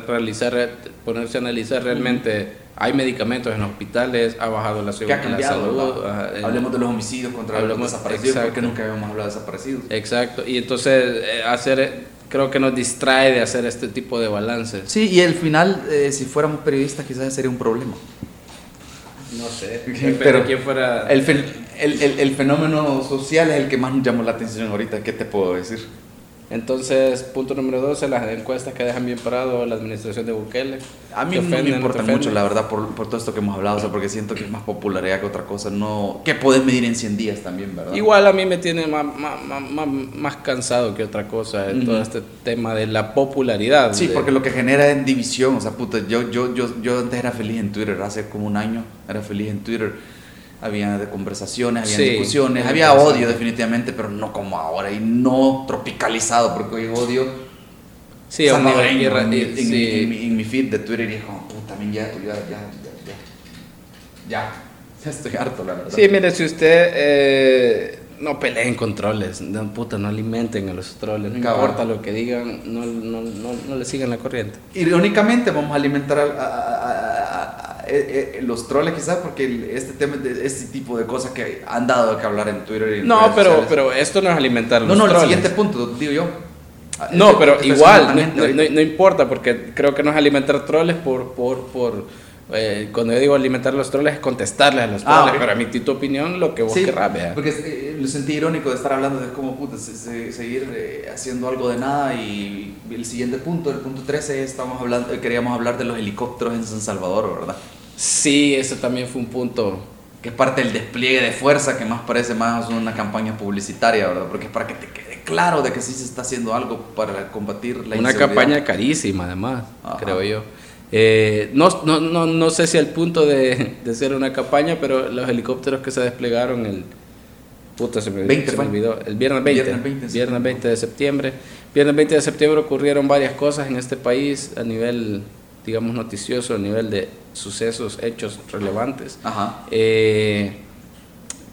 realizar, ponerse a analizar realmente, hay medicamentos en hospitales, ha bajado la, seguridad, la salud. Eh, Hablemos de los homicidios contra los desaparecidos, porque nunca habíamos hablado de desaparecidos. Exacto, y entonces eh, hacer creo que nos distrae de hacer este tipo de balances. Sí, y al final, eh, si fuéramos periodistas, quizás sería un problema. No sé, [LAUGHS] pero quién fuera... El, el, el, fenómeno social es el que más nos llamó la atención ahorita, ¿qué te puedo decir? Entonces, punto número 12, las encuestas que dejan bien parado la administración de Bukele. A mí no me importa mucho, la verdad, por, por, todo esto que hemos hablado, o sea, porque siento que es más popularidad que otra cosa, no que puedes medir en 100 días también, ¿verdad? Igual a mí me tiene más, más, más, más cansado que otra cosa todo este tema de la popularidad. Sí, porque lo que genera es división, o sea, puta, yo, yo, yo, yo antes era feliz en Twitter, hace como un año era feliz en Twitter había de conversaciones, había discusiones, había odio definitivamente, pero no como ahora y no tropicalizado, porque hoy odio sí, en, mi feed de Twitter y como, puta, ya, ya, ya, ya, ya, ya, estoy harto, la verdad. Sí, mire, si usted eh, no peleen con troles, no, puta, no alimenten a los troles, no importa lo que digan, no, no, no, no le sigan la corriente. Irónicamente vamos a alimentar a eh, eh, los troles quizás porque este tema de este tipo de cosas que han dado que hablar en Twitter y no pero pero esto no es alimentar los no no el siguiente punto digo yo. No este, pero este igual no, no, importa porque creo que no es alimentar troles por por por eh, cuando yo digo alimentar los troles es contestarles a los ah, troles, pero a mi tu opinión lo que vos sí, querrás, Porque eh, lo sentí irónico de estar hablando de cómo puta, seguir eh, haciendo algo de nada y el siguiente punto, el punto 13, estamos hablando, queríamos hablar de los helicópteros en San Salvador, ¿verdad? Sí, eso también fue un punto. Que es parte del despliegue de fuerza que más parece más una campaña publicitaria, ¿verdad? Porque es para que te quede claro de que sí se está haciendo algo para combatir la Una campaña carísima, además, creo yo. Eh, no, no, no, no, sé si al punto de, de, ser una campaña, pero los helicópteros que se desplegaron el, Puta, se me, 20 se me olvidó. El viernes 20. Viernes 20, sí. Viernes 20 de septiembre. Viernes 20 de septiembre ocurrieron varias cosas en este país a nivel, digamos, noticioso, a nivel de sucesos, hechos relevantes. Ajá. Eh,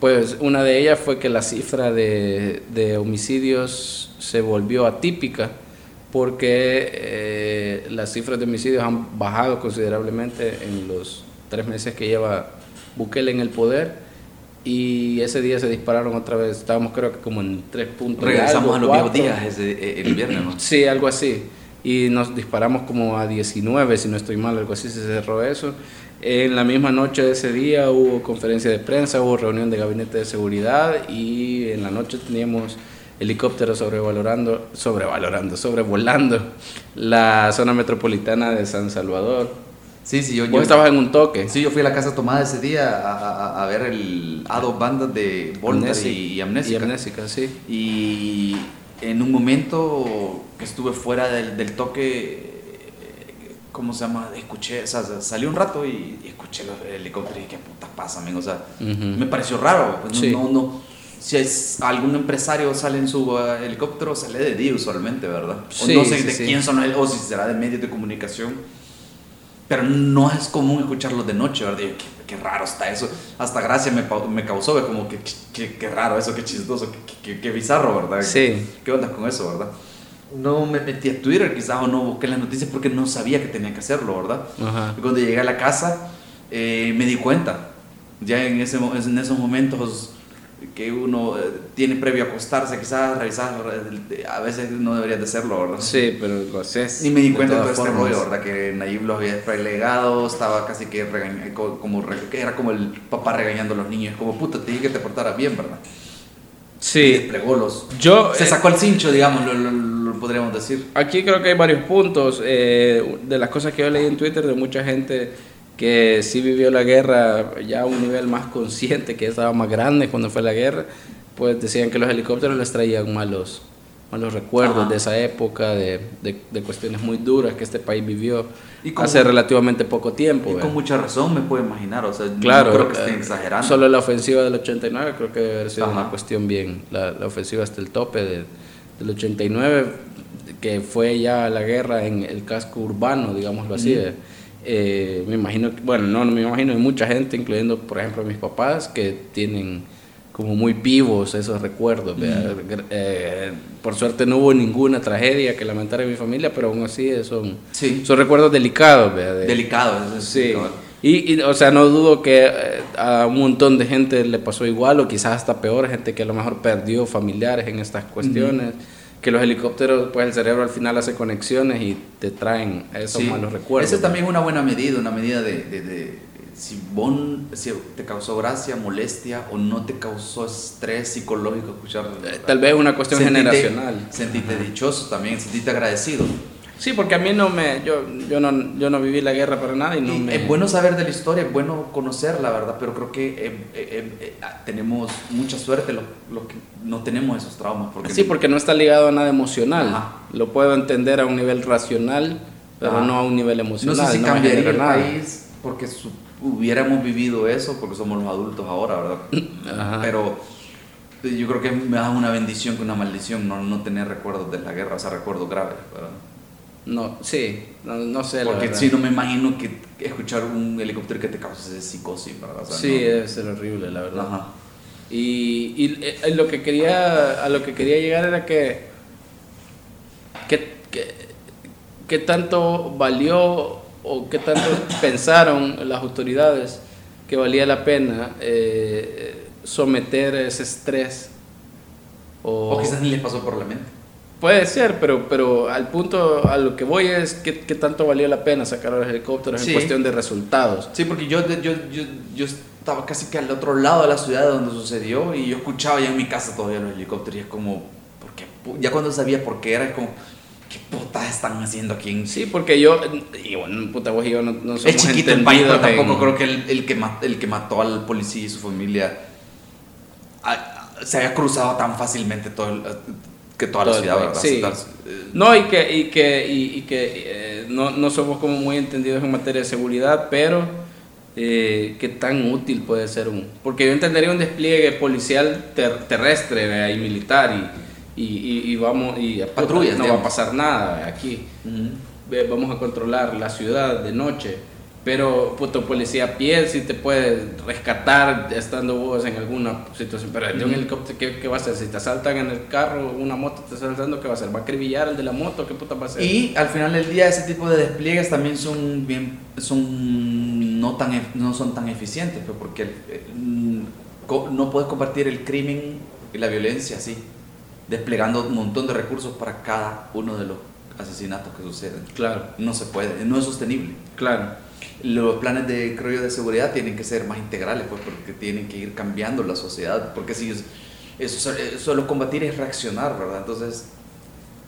pues una de ellas fue que la cifra de, de homicidios se volvió atípica porque eh, las cifras de homicidios han bajado considerablemente en los tres meses que lleva Bukele en el poder y ese día se dispararon otra vez, estábamos creo que como en tres puntos. Regresamos algo, a los viejos días ese, eh, el viernes, ¿no? Sí, algo así. Y nos disparamos como a 19, si no estoy mal, algo así se cerró eso. En la misma noche de ese día hubo conferencia de prensa, hubo reunión de gabinete de seguridad y en la noche teníamos helicópteros sobrevalorando, sobrevalorando, sobrevolando la zona metropolitana de San Salvador. Sí, sí, yo, Vos yo, estabas en un toque. sí, yo fui a la casa tomada ese día a, a- a ver el a dos bandas de Volta y, y Amnésica. Y amnésica, sí. Y en un momento que estuve fuera del, del toque, eh, ¿cómo se llama? Escuché, o sea, salí un rato y, y escuché los helicópteros y dije, ¿qué puta pasa, amigo? O sea, Ujú. me pareció raro. pues, Sí. no, no. Si es algún empresario sale en su eh, helicóptero, sale de día usualmente, ¿verdad? O Sí, no sé sí, de quién son, o si será de medios de comunicación. Pero no es común escucharlos de noche, ¿verdad? Yo, qué, qué raro está eso. Hasta gracia me, me causó, ve, como que qué, qué raro eso, qué chistoso, qué, qué- qué bizarro, ¿verdad? Sí. ¿Qué onda con eso, verdad? No me metí a Twitter quizás o no busqué las noticias porque no sabía que tenía que hacerlo, ¿verdad? Ajá. Y cuando llegué a la casa eh, me di cuenta, ya en, ese, en esos momentos que uno eh, tiene previo a acostarse, quizás revisar, eh, a veces no deberías de hacerlo, ¿verdad? Sí, pero lo haces. Y me di cuenta de todo este rollo, ¿verdad? Que Nayib los había relegado, estaba casi que regañ- co- como que era como el papá regañando a los niños, como puta, te dije que te portaras bien, ¿verdad? Sí, desplegó los... yo... Se eh, sacó el cincho, digamos, lo, lo- lo podríamos decir. Aquí creo que hay varios puntos eh, de las cosas que yo leí en Twitter de mucha gente que sí vivió la guerra ya a un nivel más consciente, que estaba más grande cuando fue la guerra, pues decían que los helicópteros les traían malos, malos recuerdos Ajá. de esa época, de, de, de cuestiones muy duras que este país vivió Y con- hace relativamente poco tiempo. Y ¿ve? con mucha razón me puedo imaginar, o sea, Claro, no creo que estén eh, exagerando. Solo la ofensiva del 89 creo que debe haber sido Ajá. una cuestión bien, la, la ofensiva hasta el tope de- del 89, que fue ya la guerra en el casco urbano, digámoslo así. Ujú. Eh, me imagino, bueno, no, no me imagino, hay mucha gente, incluyendo por ejemplo mis papás, que tienen como muy vivos esos recuerdos. ¿vea? Eh, por suerte no hubo ninguna tragedia que lamentar en mi familia, pero aún así son, Sí, son recuerdos delicados. de- delicado. eso es Sí. Y, y, o sea, no dudo que eh, a un montón de gente le pasó igual o quizás hasta peor, gente que a lo mejor perdió familiares en estas cuestiones, que los helicópteros, pues el cerebro al final hace conexiones y te traen esos Sí. malos recuerdos. Esa también es una buena medida, una medida de, de- de si, te causó gracia, molestia o no te causó estrés psicológico escuchar. Eh, Tal vez una cuestión Sentite- generacional. Sentite dichoso también, sentite agradecido. Sí, porque a mí no me, yo, yo no, yo no viví la guerra para nada y no Y me... Es bueno saber de la historia, es bueno conocerla, ¿verdad? Pero creo que eh, eh, eh, ah, tenemos mucha suerte los, los que no tenemos esos traumas. Porque Sí, porque no está ligado a nada emocional. Ajá. Lo puedo entender a un nivel racional, pero Ajá. no a un nivel no emocional. sé si cambiaría el nada. país porque su- hubiéramos vivido eso, porque somos los adultos ahora, ¿verdad? [LAUGHS] Ajá. Pero yo creo que me da una bendición que una maldición no, no tener recuerdos de la guerra, o sea, recuerdos graves, ¿verdad? No, sí, no, no sé. Porque si no me imagino que escuchar un helicóptero que te cause ese psicosis, ¿verdad? O sea, sí, no- debe ser horrible, la verdad. Ajá. Y, y, eh, lo que quería, a lo que quería llegar era que, que, que, que tanto valió o qué tanto [COUGHS] pensaron las autoridades que valía la pena eh, someter ese estrés. O, O quizás ni les pasó por la mente. Puede ser, pero, pero al punto a lo que voy es que, que tanto valió la pena sacar a los helicópteros Sí. en cuestión de resultados. Sí, porque yo, yo, yo, yo estaba casi que al otro lado de la ciudad donde sucedió y yo escuchaba ya en mi casa todavía los helicópteros y es como, ¿por qué pu- ya cuando sabía por qué era, es como, ¿qué putas están haciendo aquí en... Sí, porque yo, y bueno, puta vos y yo no, no somos Es chiquito el país, pero tampoco en- creo que el, el que ma- el que mató al policía y su familia se haya cruzado tan fácilmente todo el- que toda la ciudad, país, ¿verdad? sí. No, y que, y que, y, y que eh, no, no somos como muy entendidos en materia de seguridad, pero eh, qué tan útil puede ser un... Porque yo entendería un despliegue policial terrestre y militar y, y, y, vamos... Y patrullas, no va a pasar nada aquí. Vamos a controlar la ciudad de noche pero puto policía a pie si te puede rescatar estando vos en alguna situación. Pero de un helicóptero, ¿qué, va a hacer? Si te asaltan en el carro, una moto te está asaltando, ¿qué va a hacer? ¿Va a acribillar el de la moto? ¿Qué puta va a hacer? Y al final del día ese tipo de despliegues también son bien, son no tan no son tan eficientes, pues, porque mm, no puedes compartir el crimen y la violencia así, desplegando un montón de recursos para cada uno de los asesinatos que suceden. Claro. No se puede, no es sostenible. Claro los planes de creo de seguridad tienen que ser más integrales, pues, porque tienen que ir cambiando la sociedad, porque si eso solo combatir es reaccionar, ¿verdad? Entonces...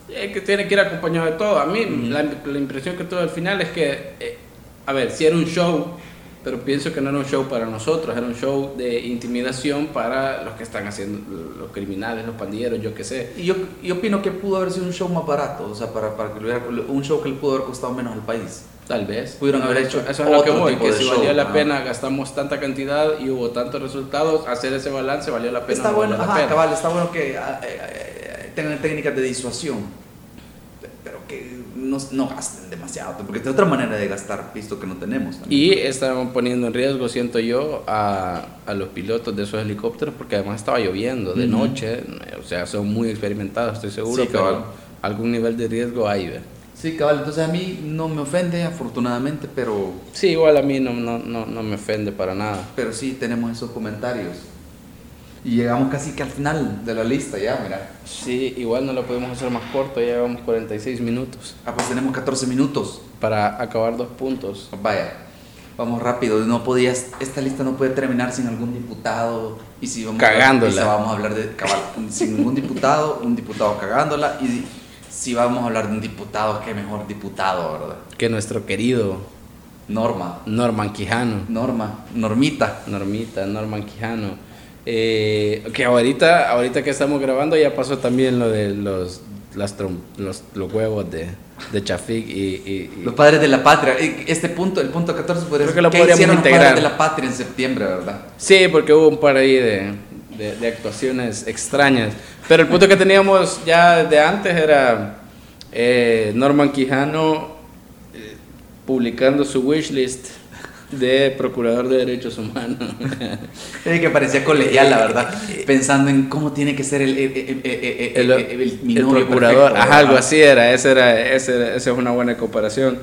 Es que tiene que ir acompañado de todo. A mí la, impresión que tuve al final es que, eh, a ver, si era un show, pero pienso que no era un show para nosotros, era un show de intimidación para los que están haciendo, los criminales, los pandilleros, yo qué sé. Y yo, yo opino que pudo haber sido un show más barato, o sea, para, para que un show que le pudo haber costado menos al país. Tal vez. Pudieron haber hecho. Eso es lo que voy, que si valía la pena, gastamos tanta cantidad y hubo tantos resultados, hacer ese balance valió la pena. Está bueno, Cabal, está bueno que ah, eh, eh, tengan técnicas de disuasión, pero que no, no, gasten demasiado, porque es otra manera de gastar, visto que no tenemos. Y estaban poniendo en riesgo, siento yo, a, a, los pilotos de esos helicópteros, porque además estaba lloviendo de noche, o sea, son muy experimentados, estoy seguro, que algún nivel de riesgo hay. ¿ver? Sí, cabal, entonces a mí no me ofende, afortunadamente, pero... Sí, igual a mí no, no, no, no me ofende para nada. Pero sí tenemos esos comentarios. Y llegamos casi que al final de la lista ya, mira. Sí, igual no lo podemos hacer más corto, ya llevamos 46 minutos. Ah, pues tenemos 14 minutos. Para acabar dos puntos. Vaya, vamos rápido, no podías, esta lista no puede terminar sin algún diputado. Y si vamos cagándola. A, vamos a hablar de, cabal, sin ningún diputado, un diputado cagándola y si vamos a hablar de un diputado, qué mejor diputado, ¿verdad? Que nuestro querido Norma. Norman Quijano. Norma, Normita. Normita, Norman Quijano. Eh, que ahorita, ahorita que estamos grabando ya pasó también lo de los, las los, los, huevos de, de Chafik y, Los padres de la patria. Este punto, el punto 14, podría Creo que lo podríamos integrar. Los padres de la patria en septiembre, ¿verdad? Sí, porque hubo un par ahí de de, actuaciones extrañas. Pero el punto que teníamos ya de antes era eh, Norman Quijano eh, publicando su wishlist de procurador de derechos humanos. [LAUGHS] que parecía colegial, la verdad, pensando en cómo tiene que ser el, el, el, procurador. algo así era, esa era, esa es una buena comparación.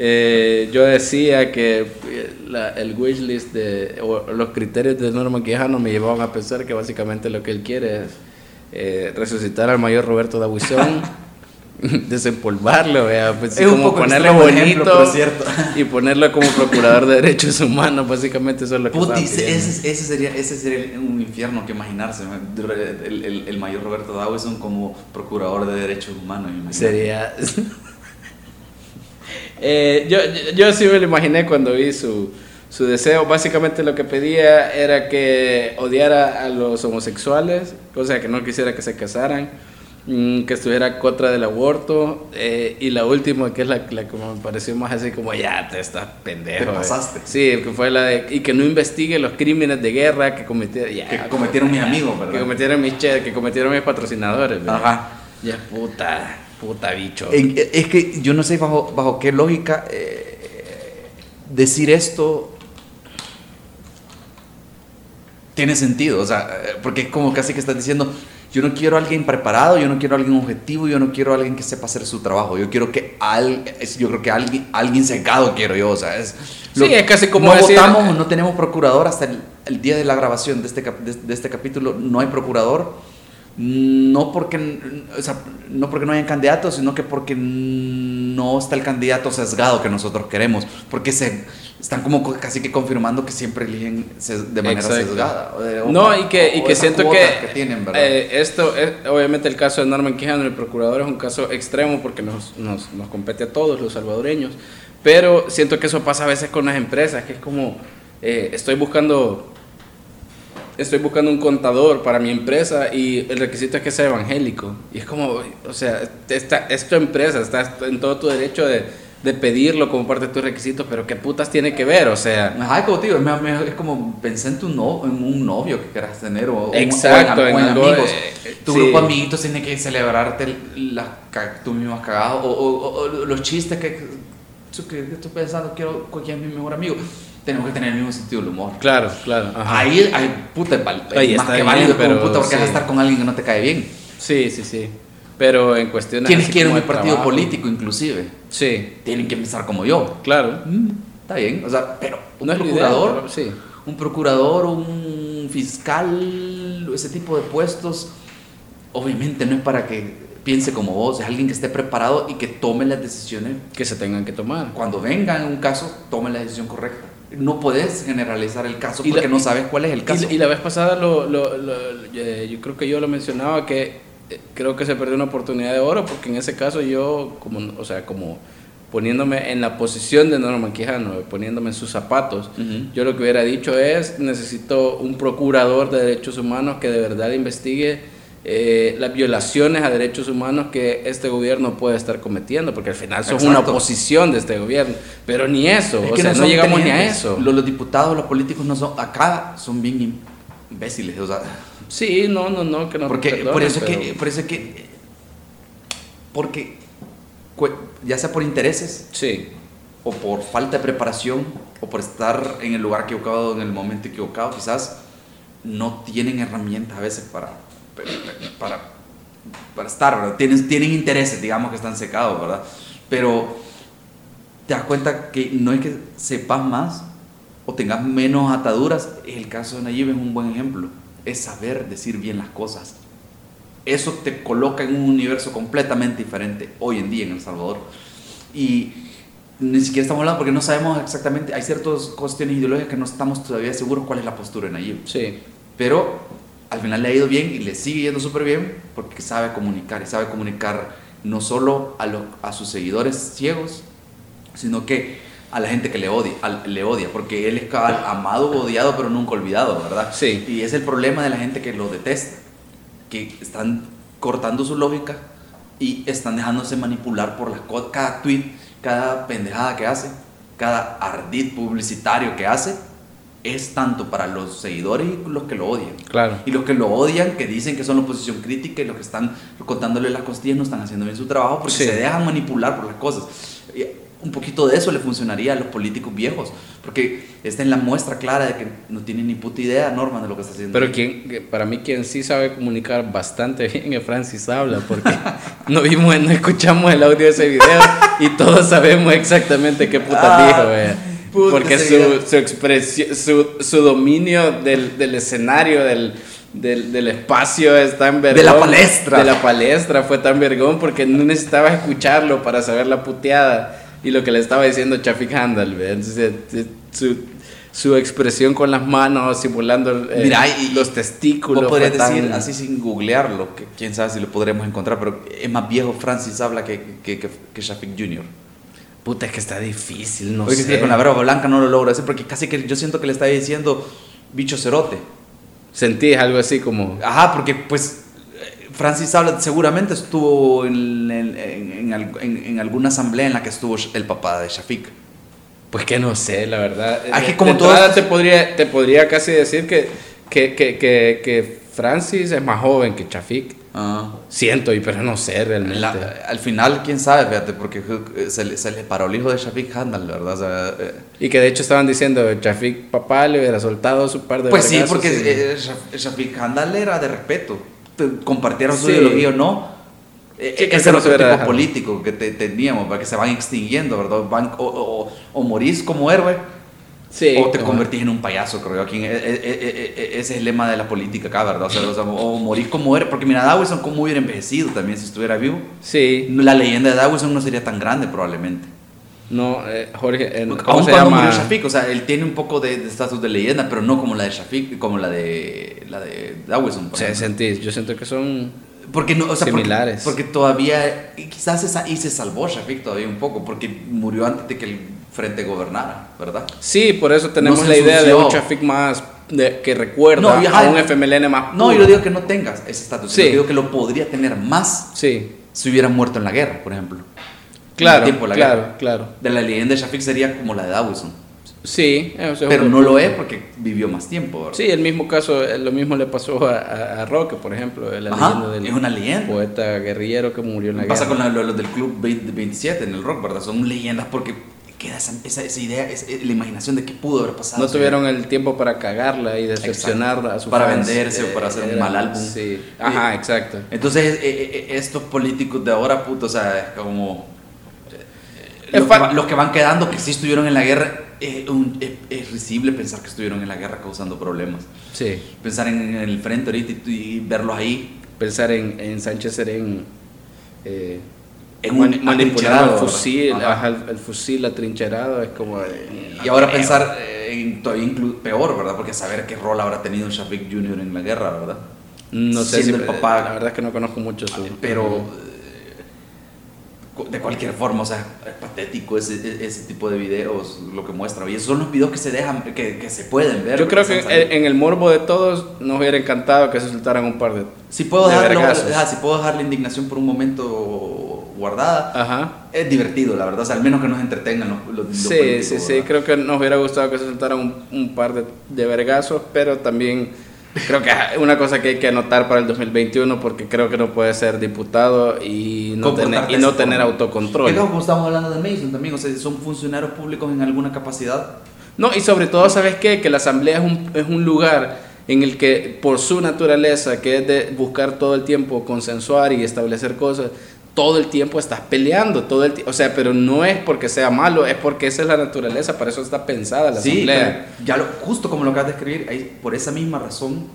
Eh, yo decía que eh, la, el wishlist de, o los criterios de Norman Quijano me llevaban a pensar que básicamente lo que él quiere es eh, resucitar al mayor Roberto Dabuizón, [LAUGHS] desempolvarlo, pues, es como ponerle bonito y ponerlo como procurador de derechos humanos, básicamente eso es lo que Puti, ese, ese, sería, ese sería un infierno que imaginarse, el, el, el mayor Roberto Dabuizón como procurador de derechos humanos. Sería... Eh, yo, yo, sí me lo imaginé cuando vi su, su deseo. Básicamente lo que pedía era que odiara a los homosexuales, o sea, que no quisiera que se casaran, mm, que estuviera contra del aborto. Eh, y la última, que es la, que me pareció más así como, ya te estás pendejo. Te eh". pasaste. Sí, que fue la de, y que no investigue los crímenes de guerra que, cometieron, que cometieron mis amigos, ¿verdad? Que cometieron mis, que cometieron mis patrocinadores, Ajá. Ya, puta. Puta bicho. es que yo no sé bajo, bajo qué lógica eh, decir esto tiene sentido. O sea, eh, porque es como casi que estás diciendo, yo no quiero a alguien preparado, yo no quiero a alguien objetivo, yo no quiero a alguien que sepa hacer su trabajo. Yo quiero que al, yo creo que alguien, alguien secado quiero yo. O sea, es, sí, es casi como no votamos, no tenemos procurador hasta el, día de la grabación de este, de este capítulo, no hay procurador no porque, o sea, no porque no hayan candidatos, sino que porque no está el candidato sesgado que nosotros queremos, porque se están como casi que confirmando que siempre eligen de manera sesgada. no, y que, y que siento que, eh, esto, es, obviamente el caso de Norman Quijano, el procurador, es un caso extremo porque nos, nos, nos compete a todos los salvadoreños, pero siento que eso pasa a veces con las empresas, que es como, eh, estoy buscando estoy buscando un contador para mi empresa y el requisito es que sea evangélico. Y es como, o sea, esta, es tu empresa, estás en todo tu derecho de de pedirlo como parte de tus requisitos, pero qué putas tiene que ver, o sea. Ajá, como tío, es, como pensé en, tu no, en un novio que quieras tener o, Exacto, en, amigos. Eh, tu grupo de amiguitos tiene que celebrarte las mismo cagado o, o, los chistes que, que, estoy pensando, quiero quién es mi mejor amigo. Tenemos que tener el mismo sentido del humor. Claro, claro. Ahí hay puta, Ahí más que válido pero, puta porque vas a estar con alguien que no te cae bien. Sí, sí, sí. Pero en cuestiones. ¿Quiénes quieren un partido político, inclusive? Sí. Tienen que empezar como yo. Claro. Mm, está bien. O sea, pero un procurador. sí. Un procurador, un fiscal, ese tipo de puestos, obviamente no es para que piense como vos, es alguien que esté preparado y que tome las decisiones que se tengan que tomar. Cuando venga un caso, tome la decisión correcta. No puedes generalizar el caso porque no sabes cuál es el caso. Y, y la vez pasada lo, lo, yo creo que yo lo mencionaba que creo que se perdió una oportunidad de oro porque en ese caso yo, como, o sea, como poniéndome en la posición de Norman Quijano, poniéndome en sus zapatos, yo lo que hubiera dicho es, necesito un procurador de derechos humanos que de verdad investigue eh, las violaciones a derechos humanos que este gobierno puede estar cometiendo, porque al final son una oposición de este gobierno, pero ni eso, o sea, no, llegamos ni a eso. Los, los, diputados, los políticos no son, acá son bien imbéciles, o sea Sí, no, no, no, que no. Porque por eso que, por eso que, porque ya sea por intereses, sí, o por falta de preparación, o por estar en el lugar equivocado en el momento equivocado, quizás no tienen herramientas a veces para, para, para estar, ¿verdad? Tienen, tienen intereses, digamos que están secados, ¿verdad? Pero te das cuenta que no es que sepas más o tengas menos ataduras. El caso de Nayib es un buen ejemplo es saber decir bien las cosas. Eso te coloca en un universo completamente diferente hoy en día en El Salvador. Y ni siquiera estamos hablando porque no sabemos exactamente, hay ciertas cuestiones ideológicas que no estamos todavía seguros cuál es la postura en Nayib. Sí. Pero al final le ha ido bien y le sigue yendo súper bien porque sabe comunicar y sabe comunicar no solo a, a sus seguidores ciegos, sino que a la gente que le odia, le odia, porque él es amado o odiado, pero nunca olvidado, ¿verdad? Sí. Y es el problema de la gente que lo detesta, que están cortando su lógica y están dejándose manipular por las. Cada tweet, cada pendejada que hace, cada ardid publicitario que hace, es tanto para los seguidores y los que lo odian. Claro. Y los que lo odian, que dicen que son la oposición crítica y los que están contándole las costillas no están haciendo bien su trabajo porque se dejan manipular por las cosas un poquito de eso le funcionaría a los políticos viejos, porque está en la muestra clara de que no tienen ni puta idea, Norma, de lo que está haciendo. Pero quien, para mí quien sí sabe comunicar bastante bien es Francis Habla, porque [LAUGHS] no vimos, no escuchamos el audio de ese video y todos sabemos exactamente qué puta ah, dijo, porque su, su, expresión, su, su dominio del, del escenario, del, del, del, espacio es tan vergón. De la palestra. De la palestra fue tan vergón porque no necesitaba escucharlo para saber la puteada y lo que le estaba diciendo Chafik Handel, Entonces, su, su, expresión con las manos, simulando eh, los testículos. Vos podrías decir, así sin googlearlo, que quién sabe si lo podremos encontrar, pero es más viejo Francis habla que, que, que, Shafik Jr. Puta, es que está difícil, no sé. con la barba blanca no lo logro decir, porque casi que yo siento que le está diciendo bicho cerote. Sentí algo así como... Ajá, porque pues Francis habla, seguramente estuvo en, en, alguna asamblea en la que estuvo el papá de Shafik. Pues que no sé, la verdad. Aquí como te podría, te podría casi decir que, que, que, que, Francis es más joven que Shafik. Ah. Siento, y pero no sé realmente. al final, quién sabe, fíjate, porque se le, se le paró el hijo de Shafik Handal, ¿verdad? Eh, y que de hecho estaban diciendo, Shafik papá le hubiera soltado su par de Pues sí, porque eh, Shafik Handal era de respeto compartieron su ideología o no. ese es el tipo político que teníamos, para que se van extinguiendo, ¿verdad? Van, o, o, morís como héroe, o te convertís en un payaso, creo yo. Aquí, e, e, e, ese es el lema de la política acá, ¿verdad? O, morís como héroe, porque mira, Dawson como hubiera envejecido también si estuviera vivo. Sí. La leyenda de Dawson no sería tan grande probablemente. No, eh, Jorge, en, ¿cómo se llama? Shafik, o sea, él tiene un poco de estatus de, leyenda, pero no como la de Shafik, como la de la de Dawson. Sí, sentí, yo siento que son porque no, o sea, similares. Porque, todavía, quizás esa, y se salvó Shafik todavía un poco, porque murió antes de que el frente gobernara, ¿verdad? Sí, por eso tenemos la idea de un Shafik más de, que recuerda a un FMLN más. No, yo digo que no tengas ese estatus, yo digo que lo podría tener más sí. si hubiera muerto en la guerra, por ejemplo. Claro, tiempo la claro, guerra. claro. De la leyenda de Shafik sería como la de Dawson. Sí, Pero no lo es porque vivió más tiempo. ¿verdad? Sí, el mismo caso, eh, lo mismo le pasó a, a, a Roque, por ejemplo, la Ajá, leyenda del es una leyenda. poeta guerrillero que murió en la Pasa guerra. con la- los del Club 20 27 en el rock, ¿verdad? Son leyendas porque queda esa, esa, esa idea, es, la imaginación de qué pudo haber pasado. No tuvieron el tiempo para cagarla y decepcionar a sus Para fans. venderse o para hacer un era- mal álbum. Sí, ajá, exacto. Entonces, eh, eh, eh, estos políticos de ahora, puto, o sea, es como. eh, los, que va- los que van quedando que sí estuvieron en la guerra, eh, un- es, es risible pensar que estuvieron en la guerra causando problemas. Sí, Pensar en, el frente ahorita y, y verlos ahí. pensar en, en Sánchez Serén eh, En un mani- manipulando atrincherado, el fusil, Ajá. el, el fusil atrincherado es como... eh, Y ahora no, pensar eh, en todavía peor, ¿verdad? Porque saber qué rol habrá tenido Shafik Jr. en la guerra, ¿verdad? No sé si siendo el papá- La verdad es que no conozco mucho su... Pero eh, de cualquier forma, o sea, es patético ese, e, ese tipo de videos, lo que muestra. Y esos son los videos que se dejan, que, que se pueden ver. Yo creo que en, el morbo de todos nos hubiera encantado que se soltaran un par de... si puedo, de ah, si puedo dejar la indignación por un momento guardada, Ajá. es divertido, la verdad. O sea, al menos que nos entretengan los, los, los Sí, políticos, sí, sí, creo que nos hubiera gustado que se soltaran un, un par de, de vergazos, pero también creo que es una cosa que hay que anotar para el 2021 porque creo que no puede ser diputado y no tener, y no tener autocontrol. Es como estamos hablando de Mason también, o sea, son funcionarios públicos en alguna capacidad. No, y sobre todo, ¿sabes qué? Que la asamblea es un, es un lugar en el que por su naturaleza, que es de buscar todo el tiempo consensuar y establecer cosas, todo el tiempo estás peleando, todo el o sea, pero no es porque sea malo, es porque esa es la naturaleza, para eso está pensada la Sí, asamblea. ya lo, justo como lo acabas de escribir, ahí, por esa misma razón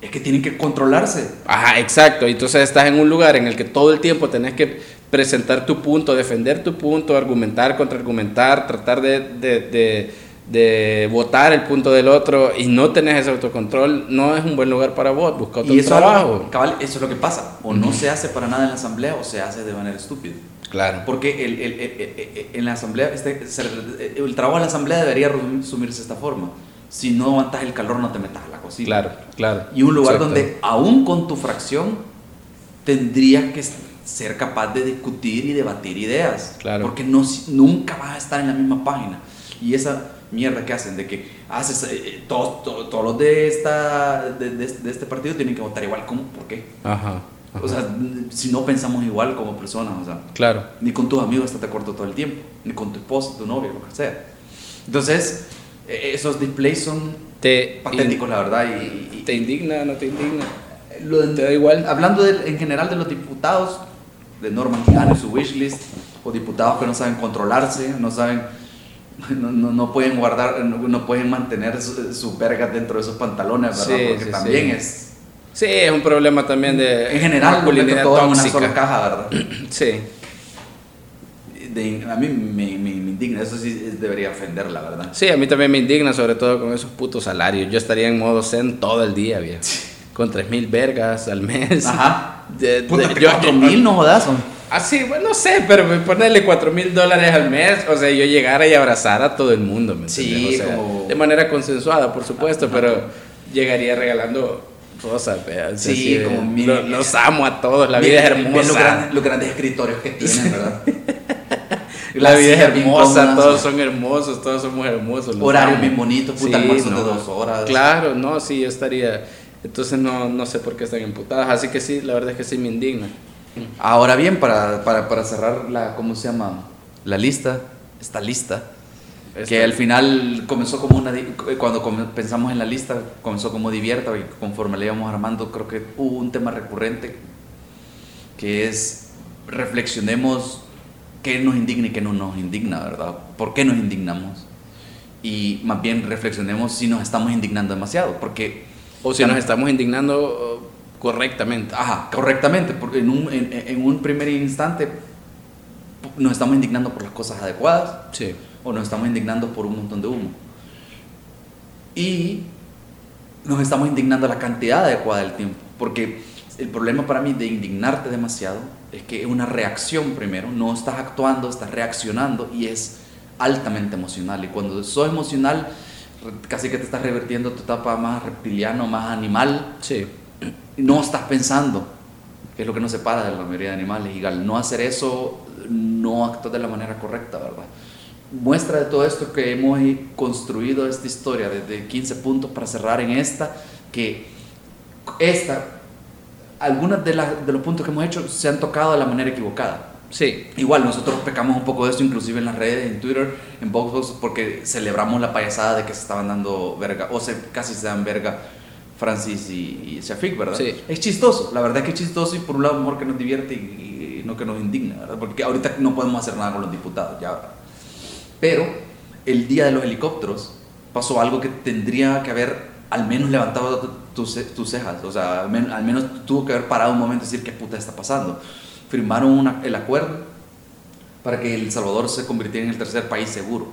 es que tienen que controlarse. Ajá, exacto. Y Entonces estás en un lugar en el que todo el tiempo tenés que presentar tu punto, defender tu punto, argumentar, contraargumentar, tratar de, de, de, de votar el punto del otro y no tenés ese autocontrol, no es un buen lugar para vos, busca otro Y eso, trabajo. cabal, eso es lo que pasa. O no se hace para nada en la asamblea o se hace de manera estúpida. Claro. Porque el, el- el- el- en la asamblea, este, el trabajo de la asamblea debería resumirse de esta forma. Si no aguantas el calor, no te metas a la cocina. Claro, claro. Y un lugar donde, aún con tu fracción, tendrías que ser capaz de discutir y debatir ideas. Claro. Porque no, nunca vas a estar en la misma página. Y esa mierda que hacen de que haces eh, todos, todos, todos los de, esta, de, de- de este partido tienen que votar igual. ¿Cómo? ¿Por qué? Ajá. ajá. O sea, si no pensamos igual como personas, o sea, claro. ni con tus amigos estás de acuerdo todo el tiempo, ni con tu esposo, tu novio, lo que sea. Entonces, eh, esos displays son Te, patéticos, la verdad. Y, y- ¿Te indigna no te indigna? lo de- ¿Te da igual? Hablando de- en general de los diputados, de Norman Quijano y su wishlist, o diputados que no saben controlarse, no saben, no, no- no pueden guardar, no, no pueden mantener su- sus vergas dentro de sus pantalones, ¿verdad? Sí, Porque sí, también sí. es, Sí, es un problema también de en general, todo en una tóxica. sola caja, ¿verdad? [CLEARS THROAT] Sí. De- a mí me, me- me indigna, eso sí debería ofender, la verdad. Sí, a mí también me indigna, sobre todo con esos putos salarios. Yo estaría en modo zen todo el día, viejo. Con 3 mil vergas al mes. Ajá. [LAUGHS] De- de- Puta, yo- cuatro mil, no jodas. son. Así, bueno, no sé, pero ponerle 4 mil dólares al mes, o sea, yo llegara y abrazara a todo el mundo, ¿me Sí, entiendes? O sea, como- De manera consensuada, por supuesto, Ajá. pero llegaría regalando rosas, vea, o sea, Sí, de, como mi- lo- los amo a todos, la vida es hermosa. Los grandes, los grandes escritorios que tienen, ¿verdad? [LAUGHS] La vida es hermosa, todos son hermosos, todos somos hermosos. Horarios bien bonitos, puta, Sí, no. de dos horas. Claro, no, sí, yo estaría. Entonces no, no sé por qué están imputadas, así que sí, la verdad es que sí me indigna. Ahora bien, para, para, para cerrar la, ¿cómo se llama? La lista, esta lista, que Esta- al final comenzó como una, cuando pensamos en la lista, comenzó como divierta y conforme le íbamos armando, creo que hubo un tema recurrente, que es reflexionemos qué nos indigna y qué no nos indigna, ¿verdad? ¿Por qué nos indignamos? Y más bien reflexionemos si nos estamos indignando demasiado, porque... O si nos estamos indignando correctamente. Ajá, correctamente, porque en un, en, en un primer instante nos estamos indignando por las cosas adecuadas Sí. o nos estamos indignando por un montón de humo. Y nos estamos indignando a la cantidad adecuada del tiempo, porque el problema para mí de indignarte demasiado es que es una reacción primero, no estás actuando, estás reaccionando y es altamente emocional. Y cuando sos emocional, casi que te estás revertiendo a tu etapa más reptiliano, más animal, Sí. No estás pensando. que es lo que nos separa de la mayoría de animales. Y al no hacer eso, no actúa de la manera correcta, ¿verdad? Muestra de todo esto que hemos construido esta historia desde 15 puntos para cerrar en esta, que esta, algunos de, de los puntos que hemos hecho se han tocado de la manera equivocada. Sí. Igual nosotros pecamos un poco de esto, inclusive en las redes, en Twitter, en Voxbox, porque celebramos la payasada de que se estaban dando verga, o se, casi se dan verga Francis y, y Shafik, ¿verdad? Sí. Es chistoso, la verdad que es chistoso y por un lado mejor que nos divierte y, y no que nos indigna, ¿verdad? Porque ahorita no podemos hacer nada con los diputados, ya, ¿verdad? Pero el día de los helicópteros pasó algo que tendría que haber al menos levantado tus, tus cejas, o sea, al menos, al menos tuvo que haber parado un momento y decir qué puta está pasando. Firmaron una, el acuerdo para que El Salvador se convirtiera en el tercer país seguro.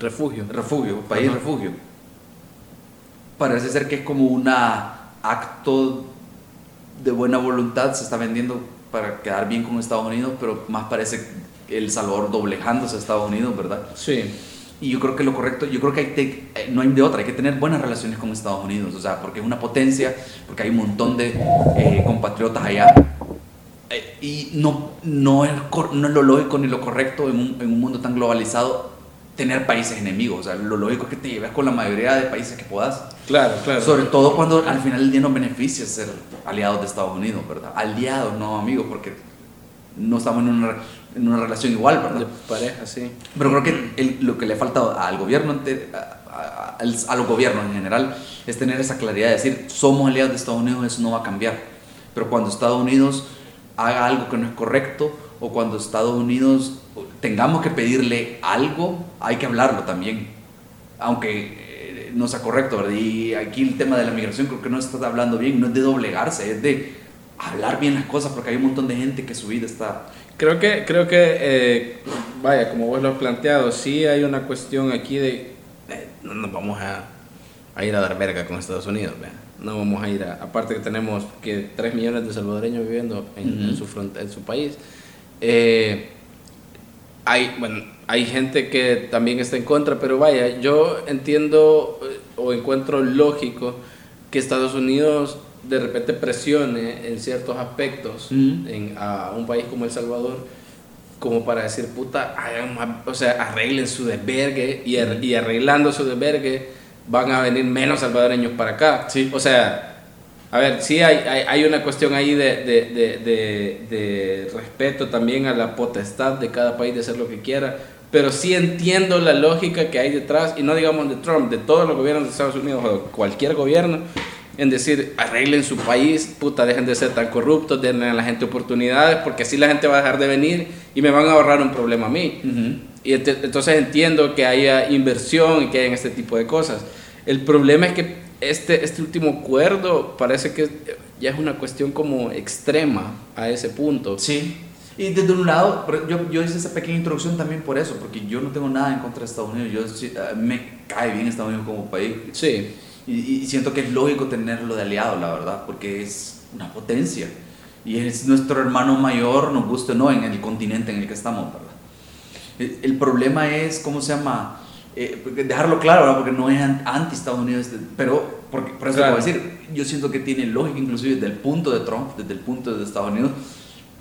Refugio. Refugio, país Ajá. refugio. Parece ser que es como un acto de buena voluntad, se está vendiendo para quedar bien con Estados Unidos, pero más parece El Salvador doblejándose a Estados Unidos, ¿verdad? Sí. Y yo creo que lo correcto, yo creo que hay te- eh, no hay de otra, hay que tener buenas relaciones con Estados Unidos, o sea, porque es una potencia, porque hay un montón de eh, compatriotas allá. Eh, y no, no, es, no es lo lógico ni lo correcto en un, en un mundo tan globalizado tener países enemigos. O sea, lo lógico es que te lleves con la mayoría de países que puedas. Claro, claro. Sobre todo cuando al final del día nos beneficia ser aliados de Estados Unidos, ¿verdad? Aliados, no amigos, porque no estamos en una, en una relación igual, de ¿verdad? pareja, sí. Pero creo que el- lo que le falta al gobierno, a, a- a los gobiernos en general, es tener esa claridad de decir, somos aliados de Estados Unidos, eso no va a cambiar. Pero cuando Estados Unidos haga algo que no es correcto, o cuando Estados Unidos tengamos que pedirle algo, hay que hablarlo también. Aunque eh, no sea correcto, ¿verdad? Y aquí el tema de la migración creo que no está hablando bien, no es de doblegarse, es de hablar bien las cosas, porque hay un montón de gente que su vida está... Creo que, creo que eh, vaya, como vos lo has planteado, sí hay una cuestión aquí de eh, no nos vamos a, a ir a dar verga con Estados Unidos, vea. no vamos a ir a, aparte que tenemos que 3 millones de salvadoreños viviendo en, en Ujú. su, front- en su país. Eh, hay, bueno, hay gente que también está en contra, pero vaya, yo entiendo eh, o encuentro lógico que Estados Unidos de repente presione en ciertos aspectos en, a un país como El Salvador como para decir, puta, hagan más- o sea, arreglen su desvergue y, ar- y arreglando su desvergue van a venir menos salvadoreños para acá. Sí. O sea, a ver, sí hay, hay, hay una cuestión ahí de, de, de, de- respeto también a la potestad de cada país de hacer lo que quiera, pero sí entiendo la lógica que hay detrás, y no digamos de Trump, de todos los gobiernos de Estados Unidos o cualquier gobierno, en decir, arreglen su país, puta, dejen de ser tan corruptos, den a la gente oportunidades, porque así la gente va a dejar de venir y me van a ahorrar un problema a mí. Y ent- entonces entiendo que haya inversión y que hayan este tipo de cosas. El problema es que este, este último acuerdo parece que ya es una cuestión como extrema a ese punto. Sí. Y desde un lado, yo, yo hice esa pequeña introducción también por eso, porque yo no tengo nada en contra de Estados Unidos. Yo, sí, mí me cae bien Estados Unidos como país. Sí, Y, y siento que es lógico tenerlo de aliado, la verdad, porque es una potencia. Y es nuestro hermano mayor, nos guste o no, en el continente en el que estamos, ¿verdad? El, el problema es, ¿cómo se llama? Eh, dejarlo claro, ¿verdad? Porque no es an- anti-Estados Unidos, este, pero porque, por eso Claro. te voy a decir, yo siento que tiene lógica inclusive desde el punto de Trump, desde el punto de Estados Unidos,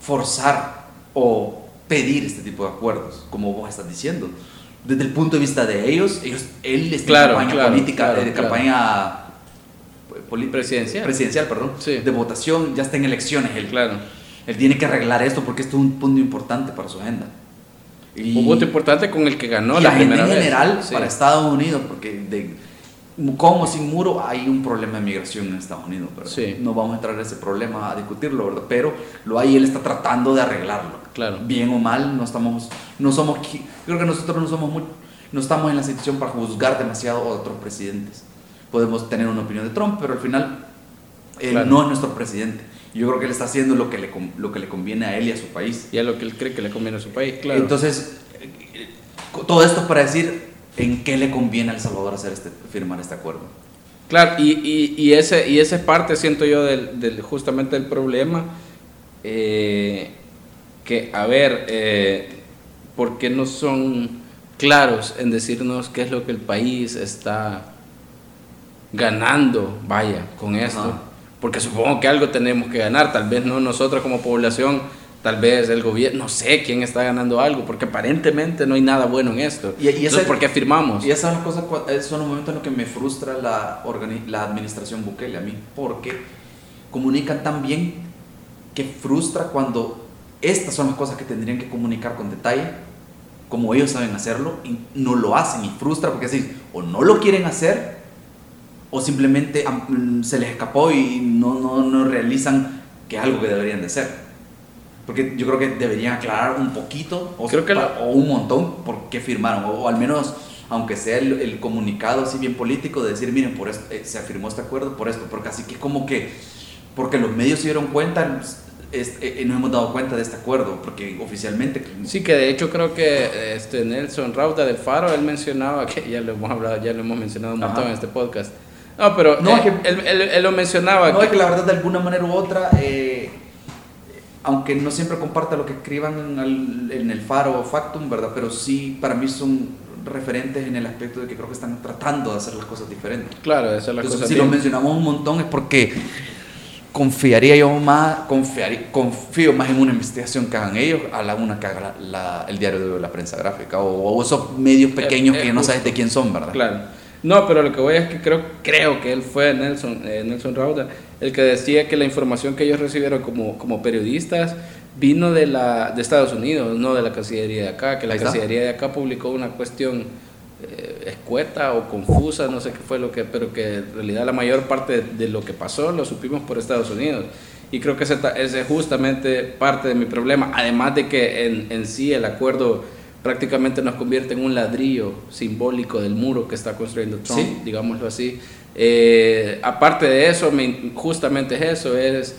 forzar o pedir este tipo de acuerdos, como vos estás diciendo. Desde el punto de vista de ellos, ellos él está Claro, en campaña claro, política, eh, de campaña poli- Presidencial. presidencial, perdón, Sí. de votación, ya está en elecciones. Él, claro. él tiene que arreglar esto porque esto es un punto importante para su agenda. Y Un voto importante con el que ganó y la primera en vez. general Sí. para Estados Unidos, porque de, como sin muro hay un problema de migración en Estados Unidos. Sí. No vamos a entrar en ese problema a discutirlo, ¿verdad? Pero lo hay, él está tratando de arreglarlo. Claro. Bien o mal, no estamos, no somos, creo que nosotros no somos muy, no estamos en la situación para juzgar demasiado a otros presidentes. Podemos tener una opinión de Trump, pero al final él Claro. no es nuestro presidente. Yo creo que él está haciendo lo que le, lo que le conviene a él y a su país. Y a lo que él cree que le conviene a su país, claro. Entonces, eh, todo esto para decir en qué le conviene a El Salvador hacer este, firmar este acuerdo. Claro, y, y, y ese, y esa es parte, siento yo, del, del- justamente del problema. eh, que, a ver, eh, ¿por qué no son claros en decirnos qué es lo que el país está ganando, vaya, con esto? Ajá. Porque supongo que algo tenemos que ganar, tal vez no nosotros como población, tal vez el gobierno, no sé quién está ganando algo, porque aparentemente no hay nada bueno en esto. Y, y Entonces, ¿por qué firmamos? Y esas son, esos son los momentos en los que me frustra la, la administración Bukele a mí, porque comunican tan bien que frustra cuando estas son las cosas que tendrían que comunicar con detalle, como ellos saben hacerlo, y no lo hacen, y frustra porque así, o no lo quieren hacer, o simplemente mm, se les escapó y no, no, no realizan que es algo que deberían de hacer. Porque yo creo que deberían aclarar un poquito o, Creo que la- o un montón por qué firmaron, o, al menos, aunque sea el, el comunicado así bien político, de decir, miren, por esto, eh, se afirmó este acuerdo por esto, porque así que como que, porque los medios se dieron cuenta, es- eh, nos hemos dado cuenta de este acuerdo, porque oficialmente... Sí, que de hecho creo que este Nelson Rauda del Faro, él mencionaba, que ya lo hemos hablado, ya lo hemos mencionado un Ajá. montón en este podcast. No, pero No, eh, es que- él, él- él lo mencionaba. No, que- es que la verdad de alguna manera u otra, eh, aunque no siempre comparta lo que escriban en el, en el Faro o Factum, ¿verdad? Pero sí para mí son referentes en el aspecto de que creo que están tratando de hacer las cosas diferentes. claro, esa es la Entonces, cosa. si bien. lo mencionamos un montón es porque confiaría yo más, confiaría, confío más en una investigación que hagan ellos a la una que haga la- la- el diario de la prensa gráfica o, o esos medios pequeños es que no sabes de quién son, ¿verdad? Claro. No, pero lo que voy es que creo, creo que él fue Nelson, eh, Nelson Rauda, el que decía que la información que ellos recibieron como, como periodistas vino de, la, de Estados Unidos, no de la Cancillería de acá, que la. Cancillería de acá publicó una cuestión eh, escueta o confusa, no sé qué fue lo que, pero que en realidad la mayor parte de, de lo que pasó lo supimos por Estados Unidos. Y creo que ese, ese es justamente parte de mi problema, además de que en, en sí el acuerdo prácticamente nos convierte en un ladrillo simbólico del muro que está construyendo Trump, Sí. digámoslo así. Eh, aparte de eso, me- justamente es eso, es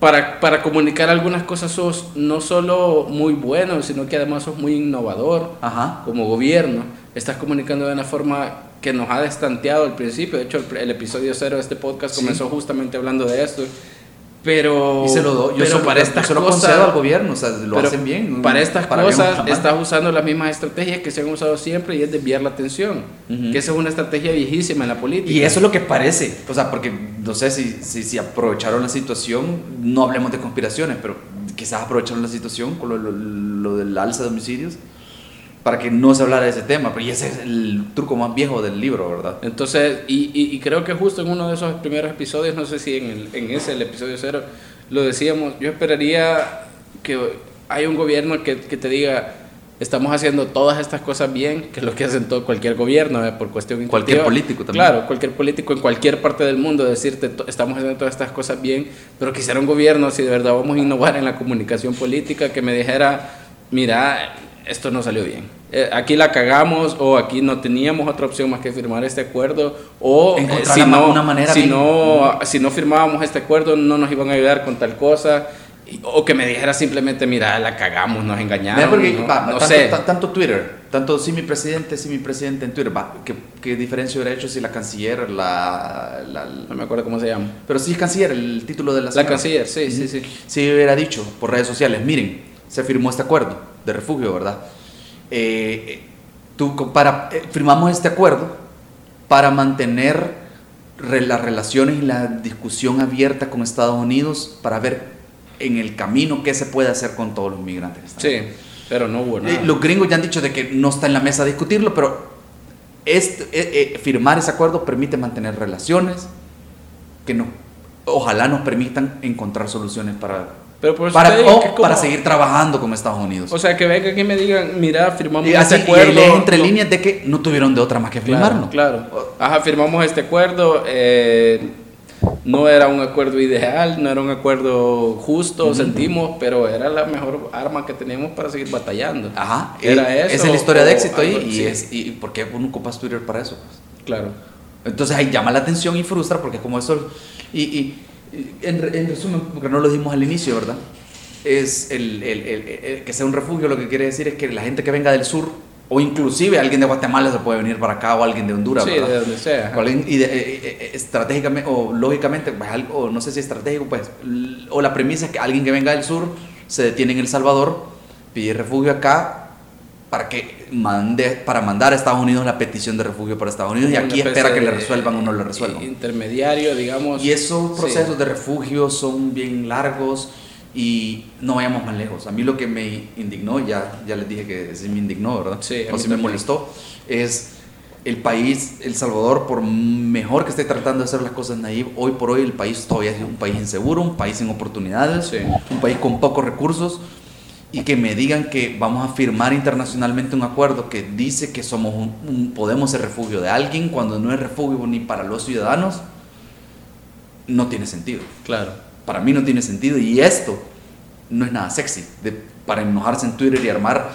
para, para comunicar algunas cosas sos no solo muy bueno, sino que además sos muy innovador Ajá. como gobierno. Estás comunicando de una forma que nos ha destanteado al principio. De hecho, el, el episodio cero de este podcast Sí. comenzó justamente hablando de esto. Pero, Y se lo doy, yo pero se, para estas se lo cosas, concedo al gobierno, o sea, lo hacen bien. Para estas cosas para mal. estás usando las mismas estrategias que se han usado siempre y es desviar la atención. Ujú. Que esa es una estrategia viejísima en la política. Y eso es lo que parece, o sea, porque no sé si, si, si aprovecharon la situación, no hablemos de conspiraciones, pero quizás aprovecharon la situación con lo, lo- lo del alza de homicidios para que no se hablara de ese tema, pero ese es el truco más viejo del libro, ¿verdad? Entonces, y, y- y creo que justo en uno de esos primeros episodios, no sé si en, el, en ese, el episodio cero, lo decíamos, yo esperaría que haya un gobierno que, que te diga, estamos haciendo todas estas cosas bien, que es lo que hacen todo cualquier gobierno, eh, por cuestión Cualquier político también. Claro, cualquier político en cualquier parte del mundo, decirte, "To- estamos haciendo todas estas cosas bien, pero quisiera un gobierno, si de verdad vamos a innovar en la comunicación política, que me dijera, mira, esto no salió bien. Eh, aquí la cagamos o aquí no teníamos otra opción más que firmar este acuerdo o eh, Encontrar si, no, una manera si, bien- no, si no firmábamos este acuerdo no nos iban a ayudar con tal cosa y- o que me dijera simplemente mira la cagamos nos engañaron porque, no, va, no tanto, sé. ta- tanto Twitter, tanto sí mi presidente, sí mi presidente en Twitter, va, ¿qué, qué diferencia hubiera hecho si la canciller, la, la- no me acuerdo cómo se llama. pero sí es canciller, el título de la la señora. canciller sí sí sí. Si hubiera dicho por redes sociales, miren, se firmó este acuerdo de refugio, ¿verdad? Eh, tú, para, eh, firmamos este acuerdo para mantener re- las relaciones y la discusión abierta con Estados Unidos para ver en el camino qué se puede hacer con todos los migrantes. que están sí pero no hubo nada Eh, los gringos ya han dicho de que no está en la mesa discutirlo, pero este, firmar ese acuerdo permite mantener relaciones que no, ojalá nos permitan encontrar soluciones para, pero por eso para, te digo que como- para seguir trabajando con Estados Unidos. o sea que venga aquí y me digan mira firmamos y así, este y acuerdo lees entre no- líneas de que no tuvieron de otra más que firmarlo. Claro, claro. Ajá, firmamos este acuerdo. eh, no era un acuerdo ideal, no era un acuerdo justo, sentimos, pero era la mejor arma que teníamos para seguir batallando. Ajá, Era eso, esa es la historia de éxito ahí. Y, es, y ¿por qué uno ocupas Twitter para eso? Claro. Entonces ahí llama la atención y frustra porque como eso, y, y- y en, en resumen, porque no lo dijimos al inicio, ¿verdad? Es el, el- el- que sea un refugio, lo que quiere decir es que la gente que venga del sur, o inclusive alguien de Guatemala se puede venir para acá, o alguien de Honduras, Sí, ¿verdad? de donde sea. O alguien- y de- eh, eh, estratégicamente o lógicamente, pues, o no sé si estratégico, pues, o la premisa es que alguien que venga del sur se detiene en El Salvador, pide refugio acá para que mande para mandar a Estados Unidos la petición de refugio para Estados Unidos y aquí espera que le resuelvan o no le resuelvan. Intermediario, digamos. Y esos procesos de refugio son bien largos y no vayamos más lejos. A mí lo que me indignó, ya, ya les dije que sí me indignó, ¿verdad? Sí, o sí me molestó, es el país, El Salvador, por mejor que esté tratando de hacer las cosas naive, hoy por hoy el país todavía es un país inseguro, un país sin oportunidades, un país con pocos recursos y que me digan que vamos a firmar internacionalmente un acuerdo que dice que somos un, podemos ser refugio de alguien cuando no es refugio ni para los ciudadanos, no tiene sentido. Claro. Para mí no tiene sentido y esto no es nada sexy de, para enojarse en Twitter y armar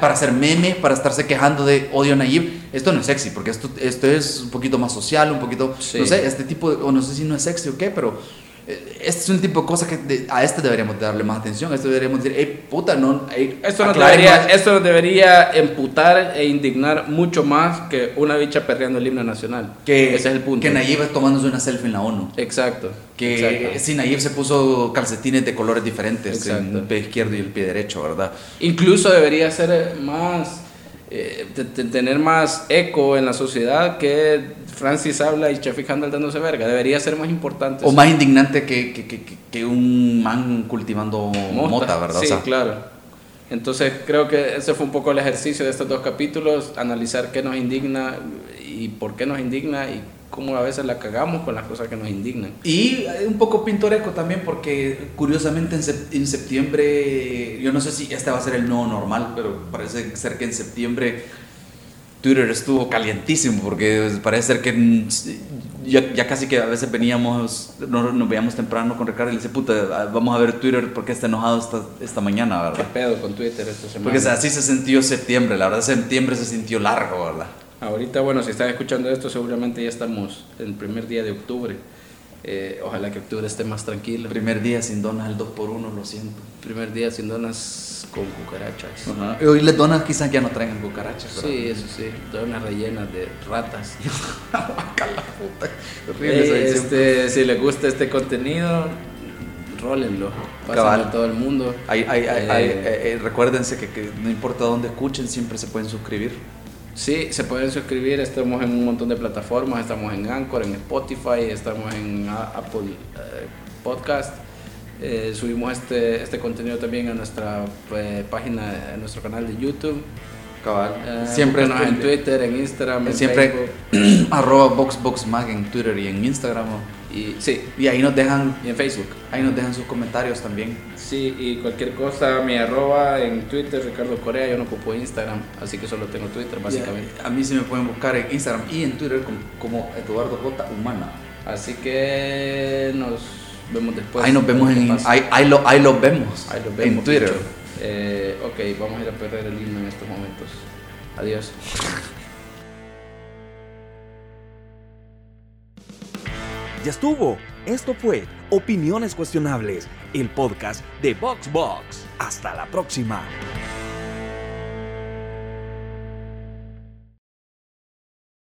para hacer memes, para estarse quejando de odio Nayib, esto no es sexy, porque esto, esto es un poquito más social, un poquito, no sé, este tipo, de, o no sé si no es sexy o qué, pero este es un tipo de cosas que a este deberíamos darle más atención. Esto deberíamos decir, hey, puta, no. esto, no debería, esto debería emputar e indignar mucho más que una bicha perreando el himno nacional. Que, Ese es el punto. Que Nayib tomándose una selfie en la ONU. Exacto. Que si Nayib se puso calcetines de colores diferentes, en el pie izquierdo y el pie derecho, ¿verdad? Incluso debería ser más. Eh, tener más eco en la sociedad que Francis habla y Chafi Handel dándose verga. Debería ser más importante. O más indignante que, que, que, que, un man cultivando mota, ¿verdad? Sí, claro. Entonces creo que ese fue un poco el ejercicio de estos dos capítulos, analizar qué nos indigna y por qué nos indigna y cómo a veces la cagamos con las cosas que nos indignan. Y un poco pintoresco también porque curiosamente en, septiembre, yo no sé si este va a ser el nuevo normal, pero parece ser que en septiembre Twitter estuvo calientísimo porque parece ser que ya, casi que a veces veníamos, nos, nos veíamos temprano con Ricardo y le dice, puta, vamos a ver Twitter porque está enojado esta, esta mañana, ¿verdad? ¿Qué pedo con Twitter esta semana? Porque así se sintió septiembre, la verdad septiembre se sintió largo, ¿verdad? Ahorita, bueno, si están escuchando esto, seguramente ya estamos en el primer día de octubre. Eh, ojalá que octubre esté más tranquilo. Primer día sin donas al 2x1, lo siento. Primer día sin donas con cucarachas. Y hoy las donas quizás ya no traigan cucarachas. Sí, eso sí. Donas rellenas de ratas. [LAUGHS] Eh, este, si les gusta este contenido, rólenlo. Pásenlo a todo el mundo. Eh, recuérdense que, que no importa dónde escuchen, siempre se pueden suscribir. Sí, se pueden suscribir, estamos en un montón de plataformas, estamos en Anchor, en Spotify, estamos en Apple eh, Podcast. Eh, subimos este, este contenido también a nuestra eh, página, a nuestro canal de YouTube. Cabal. siempre en Twitter, en Instagram, en siempre [CLEARS THROAT] arroba BoxBoxMag en Twitter y en Instagram. Y, sí. y ahí nos dejan. Y en Facebook. Ahí nos dejan sus comentarios también. Sí, y cualquier cosa, mi arroba en Twitter, Ricardo Corea, yo no ocupo Instagram, así que solo tengo Twitter básicamente. a mí sí me pueden buscar en Instagram y en Twitter como, Eduardo J. Humana. Así que nos vemos después. Ahí nos vemos en. Ahí, ahí, lo, ahí los vemos. Ahí los vemos. En Twitter. Eh, ok, vamos a ir a perder el himno en estos momentos. Adiós. Ya estuvo. Esto fue Opiniones Cuestionables, el podcast de VoxBox. Hasta la próxima.